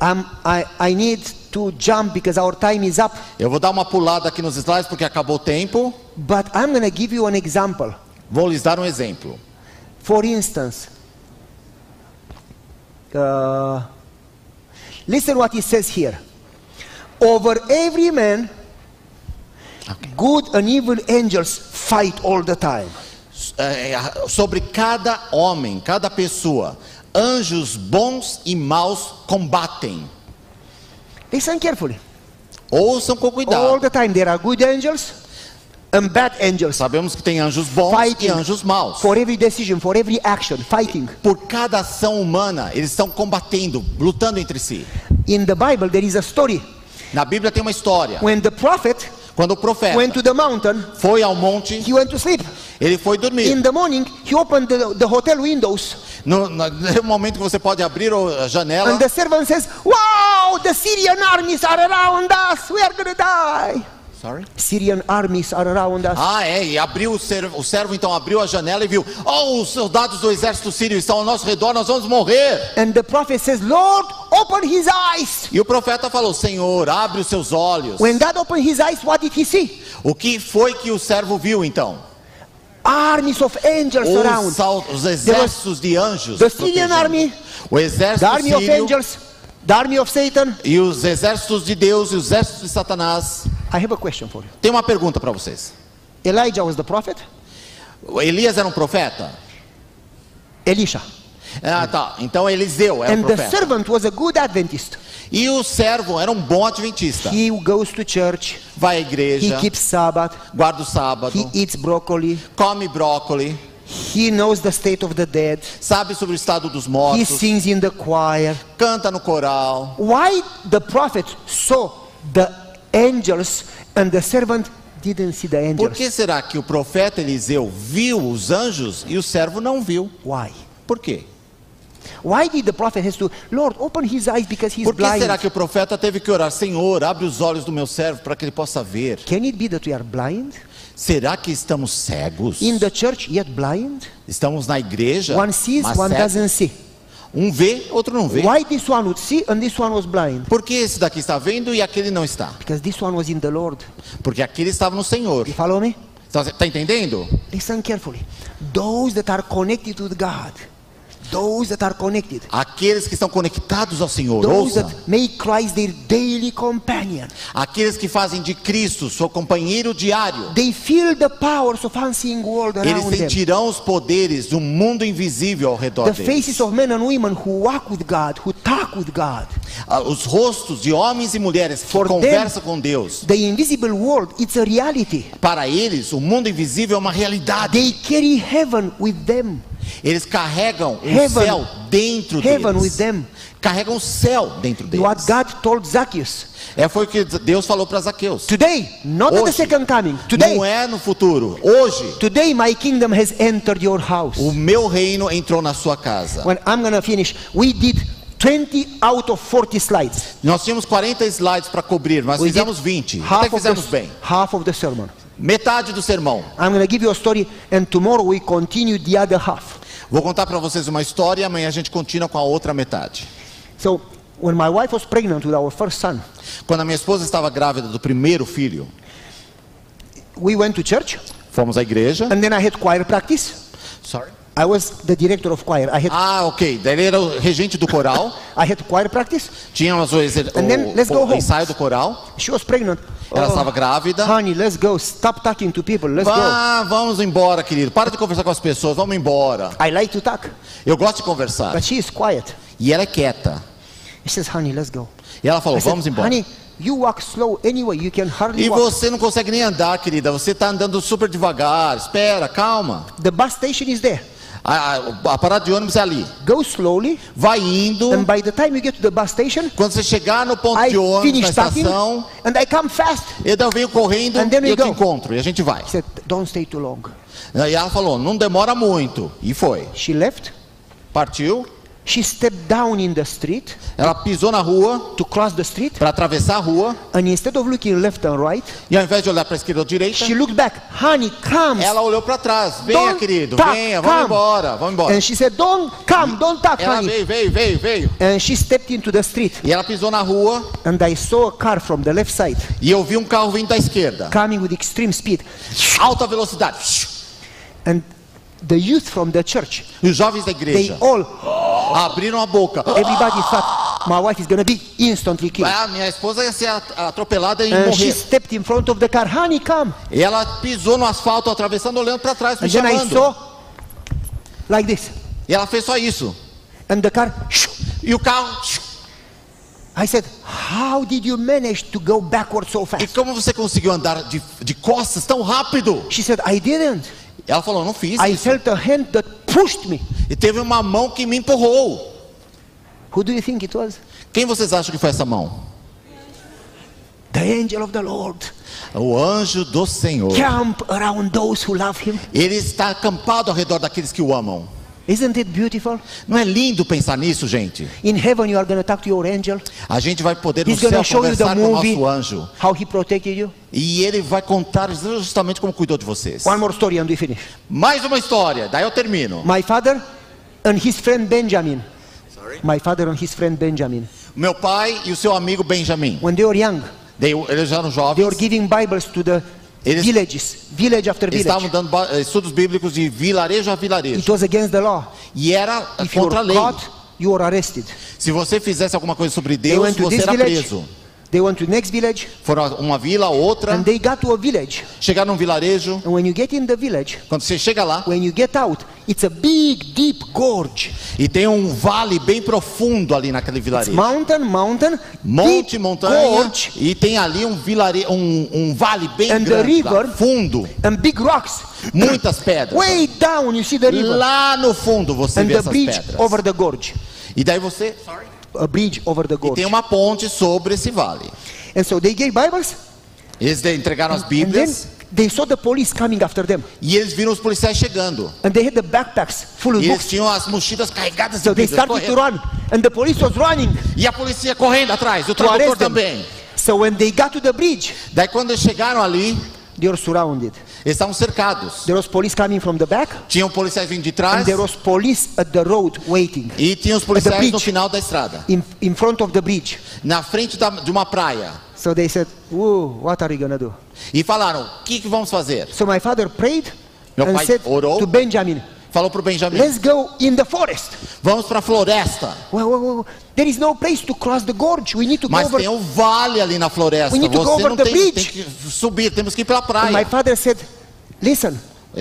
Um, I, I need to jump because our time is up. Eu vou dar uma pulada aqui nos slides porque acabou o tempo. But I'm going to give you an example. Vou lhes dar um exemplo. For instance, uh, listen what it says here. Over every man, good and evil angels fight all the time. É, sobre cada homem, cada pessoa, anjos bons e maus combatem. Listen carefully. Ouçam com All cuidado. the time there are good angels and bad angels Sabemos que tem anjos bons fighting e anjos maus. for every decision, for every action, fighting. Por cada ação humana, eles estão combatendo, lutando entre si. In the Bible, there is a story Na Bíblia tem uma história. when the prophet Quando o profeta went to the mountain, foi ao monte, he went to sleep. ele foi dormir. In the morning, he opened the, the hotel windows, No, no, no momento que você pode abrir a janela, and the servant says, Wow, the Syrian armies are around us, we are gonna die. Sorry? Syrian armies are around us. Ah, é, e abriu o servo, o servo então abriu a janela e viu: Oh, os soldados do exército sírio estão ao nosso redor, nós vamos morrer. And the prophet says, Lord, open his eyes. E o profeta falou: Senhor, abre os seus olhos. When God opened his eyes, what did he see? O que foi que o servo viu então? Armies of angels around. Os, sal- os exércitos de anjos. the Syrian army, o exército The army of sírio angels, the army of Satan. e os exércitos de Deus e os exércitos de Satanás. I have a question for you. Tem uma pergunta para vocês. Elijah was the prophet, Elias era um profeta? Elisha. Ah, tá. Então Eliseu era um And the profeta. servant was a good Adventist. E o servo era um bom adventista. He goes to church, Vai à he igreja, keeps Sabbath, guarda o sábado, he eats broccoli, come brócoli, he knows the state of the dead, sabe sobre o estado dos he mortos, sings in the choir. canta no coral. Why the prophet saw the angels and the servant didn't see the Por angels? que será que o profeta Eliseu viu os anjos e o servo não viu? Why? Por quê? Why did the prophet has to, Lord, open his eyes because he's Por que blind? será que o profeta teve que orar, Senhor, abre os olhos do meu servo para que ele possa ver? Can it be that we are blind? Será que estamos cegos? In the church, yet blind? Estamos na igreja, One sees, mas one doesn't see. Um vê, outro não vê. Why this one would see and this one was blind? Por que esse daqui está vendo e aquele não está? Because this one was in the Lord. Porque aquele estava no Senhor. You follow me? Está tá entendendo? Listen carefully. Those that are connected with God, those that are connected, Aqueles que estão conectados ao Senhor, those ouça. that make Christ their daily companion, Aqueles que fazem de Cristo seu companheiro diário. they feel the powers of unseen world Eles around them. sentirão os poderes do mundo invisível ao redor The deles. faces of men and women who walk with God, who talk with God. Ah, Os rostos de homens e mulheres que For them- conversam com Deus. The invisible world, it's a reality. Para eles, o mundo invisível é uma realidade. They carry heaven with them. Eles carregam o Heaven- céu dentro deles. with them. Carregam o céu dentro deles. What God told Zacchaeus. É foi o que Deus falou para Zaqueus. Today, not at the Hoje. second coming. Today, Não é no futuro. Hoje, today my kingdom has entered your house. o meu reino entrou na sua casa. When I'm gonna finish, we did 20 out of 40 slides. Nós tínhamos 40 slides para cobrir, mas We fizemos did 20. Até fizemos the, bem. half of the sermon. Metade do sermão. I'm going to give you a story, and tomorrow we continue the other half. Vou contar para vocês uma história e amanhã a gente continua com a outra metade. So, when my wife was pregnant with our first son, Quando a minha esposa estava grávida do primeiro filho, we went to church, fomos à igreja. and then I had choir practice. Sorry. I was the director of choir. I had Ah, ok. Daí ele era o regente do coral. I had choir practice. Tínhamos o, And then, o- let's go o home. ensaio do coral. She was pregnant. Ela Oh, estava grávida. honey, let's go. Stop talking to people. Let's go. Vá, vamos embora, querido. Para de conversar com as pessoas, vamos embora. I like to talk, Eu gosto de conversar. but she is quiet. E ela é quieta. He says, honey, let's go. E ela falou, I said, vamos embora. honey, you walk slow anyway. You can hardly E você não consegue nem andar, querida. Você está andando super devagar. Espera, calma. The bus station is there. A, a- parada de ônibus é ali. Go slowly, Vai indo. and by the time you get to the bus station, Quando você chegar no ponto I de ônibus, na estação, and I come fast. daí eu venho correndo And then e eu te go. encontro. E a gente vai. He said, don't stay too long. E ela falou, não demora muito. E foi. She left. Partiu. She stepped down in the street Ela pisou na rua to cross the street, para atravessar a rua. and instead of looking left and right, E ao invés de olhar para a esquerda ou direita, she looked back. Honey, come. ela olhou para trás. Venha, Don't querido, talk, venha, vamos embora, vamos embora. And she said, don't come, don't talk, Ela honey. veio, veio, veio, veio. And she stepped into the street, E ela pisou na rua and I saw a car from the left side e eu vi um carro vindo da esquerda. coming with extreme speed. Alta velocidade. And the youth from the church, E os jovens da they igreja all, abriram a boca. everybody thought my wife is going to be instantly killed. Ah, minha esposa ia ser at- atropelada e And she morrer. stepped in front of the car, honey, come. E ela pisou no asfalto, atravessando, olhando para trás, me And then I chamando. saw like this. E ela fez só isso. And the car, E o carro. I said, how did you manage to go backward so E fast? como você conseguiu andar de, de costas tão rápido? She said, I didn't. Ela falou, não fiz I isso. felt a hand that pushed me. E teve uma mão que me empurrou. Who do you think it was? Quem vocês acham que foi essa mão? The angel of the Lord. O anjo do Senhor. Camp around those who love him. Ele está acampado ao redor daqueles que o amam. Isn't it beautiful? Não é lindo pensar nisso, gente? In heaven, you are going to talk to your angel. A gente vai poder no He's going céu show you the conversar com o nosso anjo. how he protected you. E ele vai contar justamente como cuidou de vocês. One more story and we finish. Mais uma história, daí eu termino. My father and his friend Benjamin. My father and his friend Benjamin. Meu pai e o seu amigo Benjamin. When they were young, Daí Eles eram they were jovens. giving Bibles to the Eles- villages, village after Eles estavam village. dando eh, estudos bíblicos de vilarejo a It vilarejo. was against the law. E era If you contra a were lei. caught, you were arrested. Se você fizesse alguma coisa sobre Deus, você era village. preso. They went to next village, Foram a uma vila, outra. and they got to a village. Chegaram num vilarejo. And when you get in the village, Quando você chega lá, when you get out, it's a big, deep gorge. e tem um vale bem profundo ali naquele vilarejo. Mountain, mountain, Monte, deep montanha. gorge, E tem ali um, vilare... um, um vale bem And the grande, lá, river- fundo. and big rocks. Muitas pedras. Way down, you see the river. Lá no fundo você And vê the essas bridge pedras. over the gorge. E daí você A bridge over the e tem uma ponte sobre esse vale. And so they gave Bibles, Eles entregaram as Bíblias they saw the police coming after them. e eles viram os policiais chegando. And they had the backpacks full of E eles tinham as mochilas carregadas de So they Bíblias. started to run. And the police was running E a polícia correndo atrás, o to tradutor também. So when they got to the bridge, Daí quando eles chegaram ali, they were surrounded. Eles estavam cercados. There was police coming from the back, Tinham policiais vindo de and trás there was police at the road waiting. e tinham os policiais no final da estrada, In, in front of the bridge. na frente da- de uma praia. So they said, what are going to do? E falaram: o que, que vamos fazer? So my father prayed Meu and pai said orou. to Benjamin, Falou para o Benjamin: Let's go in the forest. vamos para a floresta. Well, well, well, there is no place to cross the gorge. We need to go Mas over. tem um vale ali na floresta. We need to go Você over não the tem, bridge. tem que subir, temos que ir pela And my praia. father said, Listen,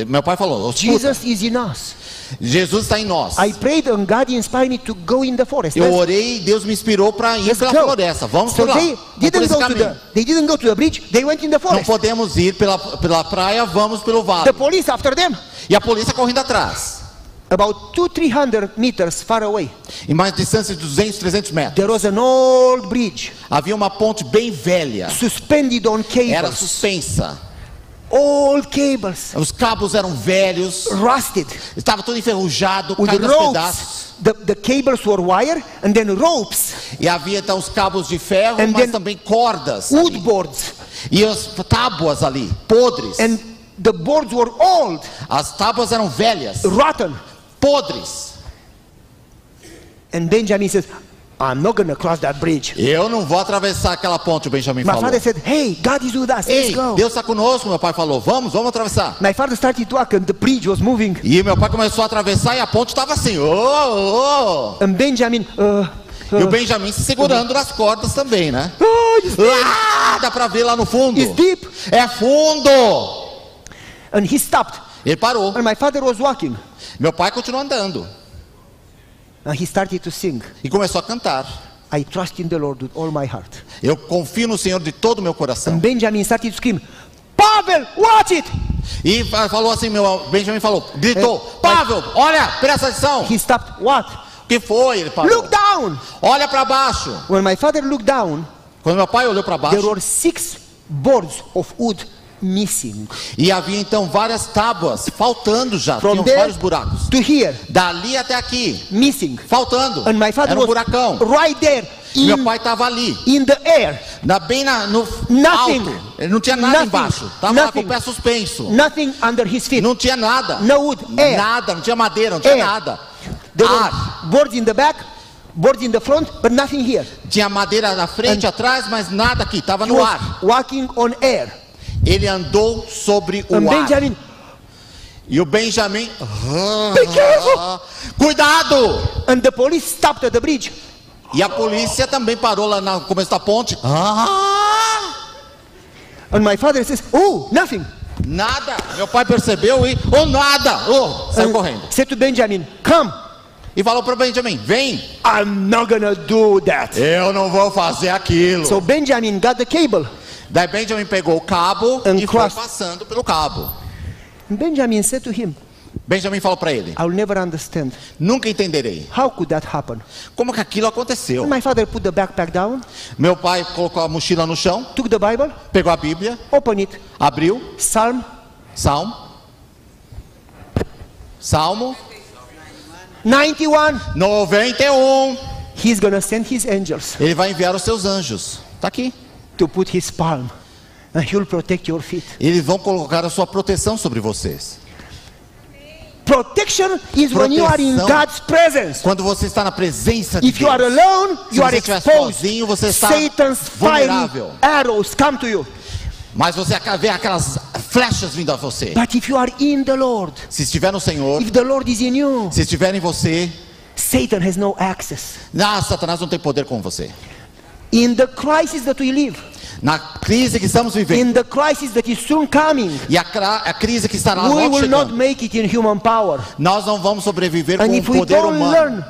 Meu pai falou: "Escuta, Jesus is in us. Jesus está em nós. I prayed and God inspired me to go in the forest. Eu orei e Deus me inspirou para ir pela go. floresta. Vamos so por lá. they didn't go to the they didn't go to the bridge. They went in the Não forest. podemos ir pela, pela praia, vamos pelo vale. The police after them, E a polícia correndo atrás. about two three hundred meters far away. Em mais distância de 200, 300 metros. There was an old bridge Havia uma ponte bem velha. suspended on Era cables. suspensa. Old cables, Os cabos eram velhos. rusted. Estava tudo enferrujado, With caindo ropes. pedaços. The, the cables were wire and then ropes, E havia então os cabos de ferro, And mas também cordas. wood ali. boards. E as tábuas ali, podres. And the boards were old, As tábuas eram velhas, rotten. podres. And Benjamin says, I'm not going to cross that bridge. Eu não vou atravessar aquela ponte, o Benjamin My falou. father said, Hey, God is with us. Let's Ei, go. Deus está conosco, meu pai falou. Vamos, vamos atravessar. My father started to walk and the bridge was moving. E meu pai começou a atravessar e a ponte estava assim. Oh, oh. And Benjamin, uh, E o uh, Benjamin se segurando nas cordas também, né? oh, Lá, dá pra ver lá no fundo. it's deep. É fundo. And he stopped. Ele parou. And my father was walking. Meu pai continuou andando And he started to sing. e começou a cantar. I trust in the Lord with all my heart. Eu confio no Senhor de todo o meu And coração. Benjamin started to scream, Pavel, watch it! E fa- falou assim, meu Benjamin falou, gritou, É, Pavel, olha, presta atenção. He stopped, what? O que foi? Ele parou. Look down! Olha para baixo. When my father looked down, Quando meu pai olhou para there baixo, were six boards of wood missing. e havia então várias tábuas faltando já, From tinham vários buracos. to here, Dali até aqui, missing. faltando. And my father Era um buracão. right there E meu in, pai estava ali, in the air. na, bem na, no Nothing. alto. Ele não tinha nada Nothing. embaixo. Estava lá com o pé suspenso. Nothing under his feet. Não tinha nada. No wood, air. Nada, não tinha madeira, não tinha Air. nada. There Ar. boards in the back, boards in the front, but nothing here. Tinha madeira na frente, atrás, mas nada aqui, estava He no ar. walking on air. Ele andou sobre o ar. Benjamin, E o Benjamin. Be careful. Cuidado! and the police stopped at the bridge. E a polícia também parou lá no começo da ponte. Ah! And my father says, Oh, nothing. Nada. Meu pai percebeu e. Oh, nada! Oh, saiu And correndo. said to Benjamin, Come. E falou para Benjamin: Vem. I'm not gonna do that. Eu não vou fazer aquilo. So Benjamin got the cable. Daí Benjamin pegou o cabo And e foi crossed. passando pelo cabo. Benjamin said to him, Benjamin falou para ele: I'll never understand. Nunca entenderei. How could that happen? Como que aquilo aconteceu? My father put the backpack down, Meu pai colocou a mochila no chão, took the Bible, pegou a Bíblia, opened it, abriu, Psalm Salmo. Salmo 91. 91. He's gonna send his angels Ele vai enviar os seus anjos. Está aqui. To put his palm, and he'll protect your feet. Eles vão colocar a sua proteção sobre vocês. Protection is when you are in Proteção. God's presence. Quando você está na presença de If you are Deus. alone, Se you are você estiver exposed. sozinho, você está Satan's vulnerável. arrows come to you. Mas você vê aquelas flechas vindo a você. But if you are in the Lord, Se estiver no Senhor, if the Lord is in you, se estiver em você, Satan has no access. ah, Satanás não tem poder com você. In the crisis that we live, Na crise que estamos vivendo, in the crisis that is soon coming, e a, a crise que estará we logo will not chegando, make it in human power. nós não vamos sobreviver And com o we poder humano. learn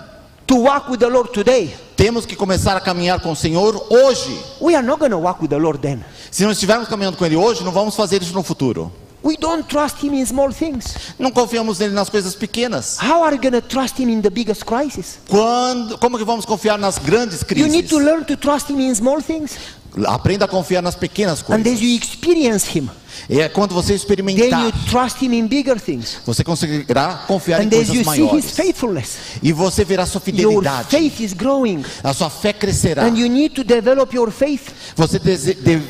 to walk with the Lord today, Temos que começar a caminhar com o Senhor hoje. we are not going to walk with the Lord then. Se não estivermos caminhando com Ele hoje, não vamos fazer isso no futuro. We don't trust Him in small things. Não confiamos nele nas coisas pequenas. How are you going to trust Him in the biggest crisis? Quando, como que vamos confiar nas grandes You need crises? to learn to trust Him in small things. Aprenda a confiar nas pequenas And as coisas. you experience Him, E é quando você then experimentar, you trust Him in bigger things. você conseguirá confiar em And as coisas you see His maiores. faithfulness, E você verá sua your fidelidade. faith is growing. A sua fé crescerá. And you need to develop your faith Você de-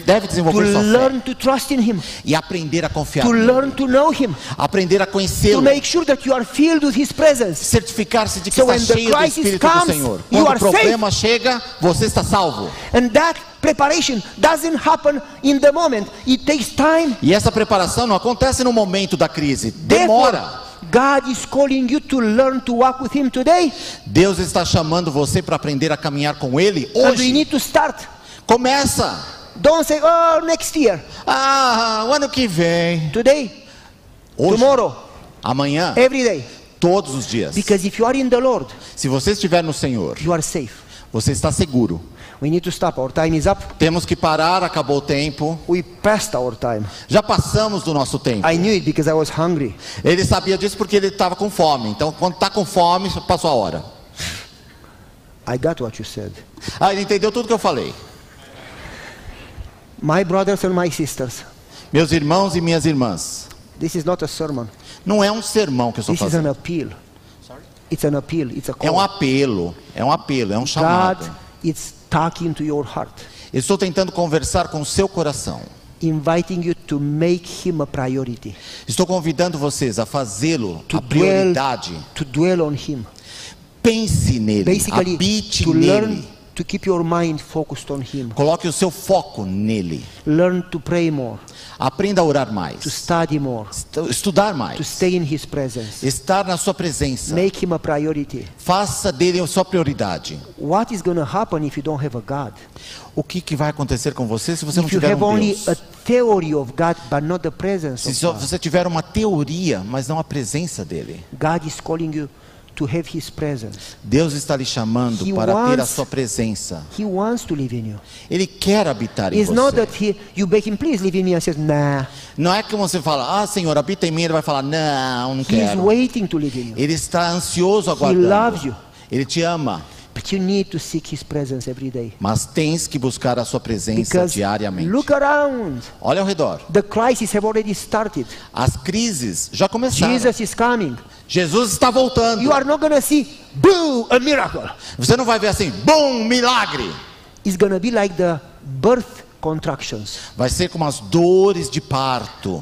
deve to desenvolver sua fé learn to trust in Him, e aprender a confiar. to learn to know Him, Aprender a to conhecê-lo. make sure that you are filled with His presence. Certificar-se de que So está cheio do Espírito comes, do Senhor. Quando o problema chega, você está salvo. And that preparation doesn't happen in the moment, it takes time. E essa preparação não acontece no momento da crise. Therefore, Demora. God is calling you to learn to walk with Him today. Deus está chamando você para aprender a caminhar com Ele And we hoje. need to start. Começa. Don't say, oh, next year. Ah, o ano que vem. Today, Hoje, tomorrow, amanhã, every day. todos os dias. Because if you are in the Lord, Se você estiver no Senhor, you are safe. você está seguro. We need to stop. Our time is up. Temos que parar, acabou o tempo. We passed our time. Já passamos do nosso tempo. I knew it because I was hungry. Ele sabia disso porque ele estava com fome. Então, quando está com fome, passou a hora. I got what you said. Ah, ele entendeu tudo que eu falei. My brothers and my sisters, Meus irmãos e minhas irmãs, this is not a sermon. não é um sermão que eu estou This is an fazendo. appeal. It's an appeal. It's a É um call. apelo, é um apelo, é um God chamado. Talking to your heart. Eu estou tentando conversar com o seu coração. inviting you to make him a priority, Estou convidando vocês a fazê-lo a dwell, prioridade. to dwell on him. Pense nele, Basically, habite to nele. learn to keep your mind focused on him. Coloque o seu foco nele. Learn to pray more, Aprenda a orar to mais. study more, Estu- Estudar to mais. stay in his presence. Estar na sua presença. Make him a priority. Faça dele a sua prioridade. What is going to happen if you don't have a God? O que, que vai acontecer com você se você não If you tiver um only Deus? a theory of God but not the presence Se of God, você tiver uma teoria, mas não a presença dele. God is calling you to have his presence. Deus está lhe chamando He para ter a wants- sua presença. He wants to live in you. Ele quer habitar em It's not você. that he, you beg him, please live in me, nah. Não é que você fala, ah, Senhor, habita em mim. Ele vai falar, não, não He is quero. waiting to live in you. Ele está ansioso loves aguardando. you. Ele te ama. But you need to seek his presence every day. Mas tens que buscar a sua presença Because diariamente. look around. Olha ao redor. The crises have already started. As crises já começaram. Jesus is coming. Jesus está voltando. You are not to see, boo, a miracle. Você não vai ver assim, bom, milagre. It's to be like the birth contractions. Vai ser como as dores de parto.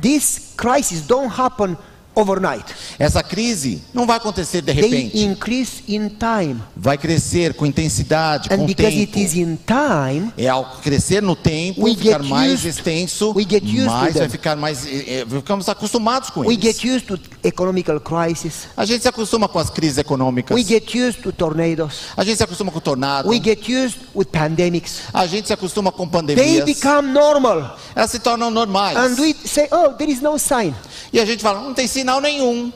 These crises don't happen overnight. Essa crise não vai acontecer de They repente. increase in time. Vai crescer com intensidade, com And o because it tempo. is in time, É ao crescer no tempo, We ficar get mais used- extenso, we get used mais vai ficar mais. eh, Ficamos acostumados com we eles. get used to economical crisis. A gente se acostuma com as crises econômicas. We get used to tornadoes. A gente se acostuma com tornado. We get used with pandemics. A gente se acostuma com They pandemias. become normal. Elas se tornam normais. And we say, oh, there is no sign. E a gente fala, não tem sinal nenhum.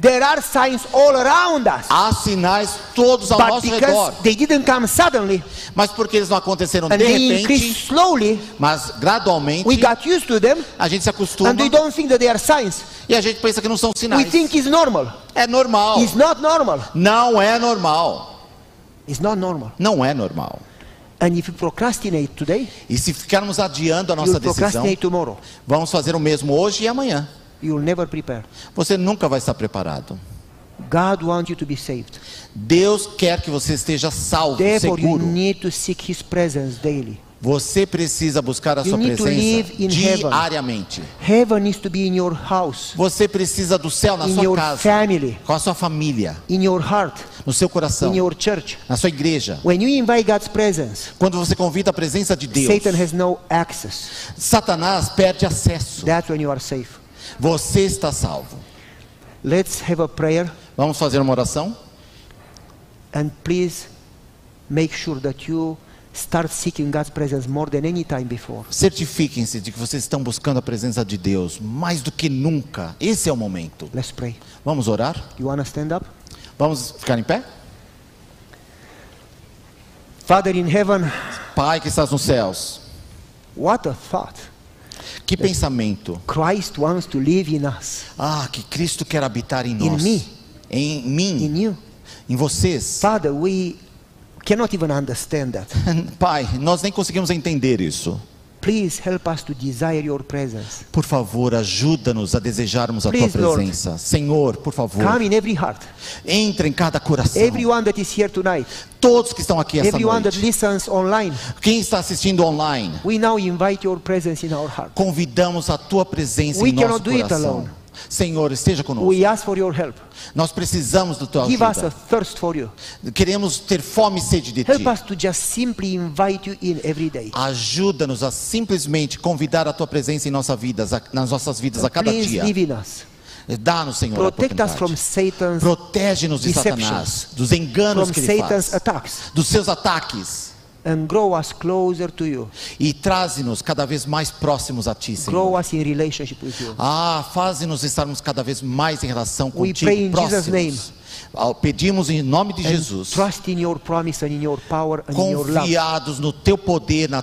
There are signs all around us. Há sinais todos ao But nosso redor. they didn't come suddenly Mas porque eles não aconteceram and de they repente, slowly, mas gradualmente, we got used to them a gente se acostuma and we don't think that they are signs. e a gente pensa que não são We sinais. think it's normal. É normal. It's not normal. Não é normal. It's not normal. Não é normal. And if you procrastinate today, E se ficarmos adiando a nossa decisão, tomorrow. vamos fazer o mesmo hoje e amanhã. You'll never prepare. Você nunca vai estar preparado. God wants you to be saved. Deus quer que você esteja salvo, Therefore, you seguro. need to seek His presence daily. Você precisa buscar a You sua presença heaven. diariamente. Heaven needs to be in your house, Você precisa do céu na in sua your casa, family, com a sua família, in your heart, no seu coração, in your church. na sua igreja. When you invite God's presence, Quando você convida a presença de Deus, Satan has no access. Satanás perde acesso. That's when you are safe. Você está salvo. Let's have a prayer Vamos fazer uma oração? and please make sure that you start seeking God's presence more than any time before. Certifiquem-se de que vocês estão buscando a presença de Deus mais do que nunca. Esse é o momento. Let's pray. Vamos orar? You want to stand up? Vamos ficar em pé? Father in heaven, Pai que estás nos céus, what a thought. Que pensamento. Christ wants to live in us, Ah, que Cristo quer habitar em In nós. me. Em mim, in you. em vocês. Father, we cannot even understand that. Pai, nós nem conseguimos entender isso. Please help us to desire your presence. Por favor, ajuda-nos a desejarmos a Please, tua Lord. presença. Senhor, por favor, Come in every heart. entra em cada coração. Everyone that is here tonight, Todos que estão aqui esta everyone that noite. listens online, Quem está assistindo online, we now invite your presence in our heart. convidamos a tua presença We em nosso cannot do it alone. Senhor, esteja conosco. We ask for your help. Nós precisamos do teu Give us a ajuda. thirst for you. Queremos ter fome e sede de ti. Help us to just simply invite you in every day. Ajuda-nos a simplesmente convidar a tua presença em nossa vida, nas nossas vidas a cada Please dia. live in us. Dá-nos, Senhor, a Protect from oportunidade. Protege-nos de Satanás, dos enganos que ele faz, attacks, dos seus ataques. And grow us closer to you. E traze-nos cada vez mais próximos a ti, Senhor. Grow us in relationship with you. Ah, faze-nos estarmos cada vez mais em relação We contigo, pray in Jesus' próximos. Ah, Pedimos em nome de And Jesus, trust in your promise and in your power and in your love. confiados no teu poder, na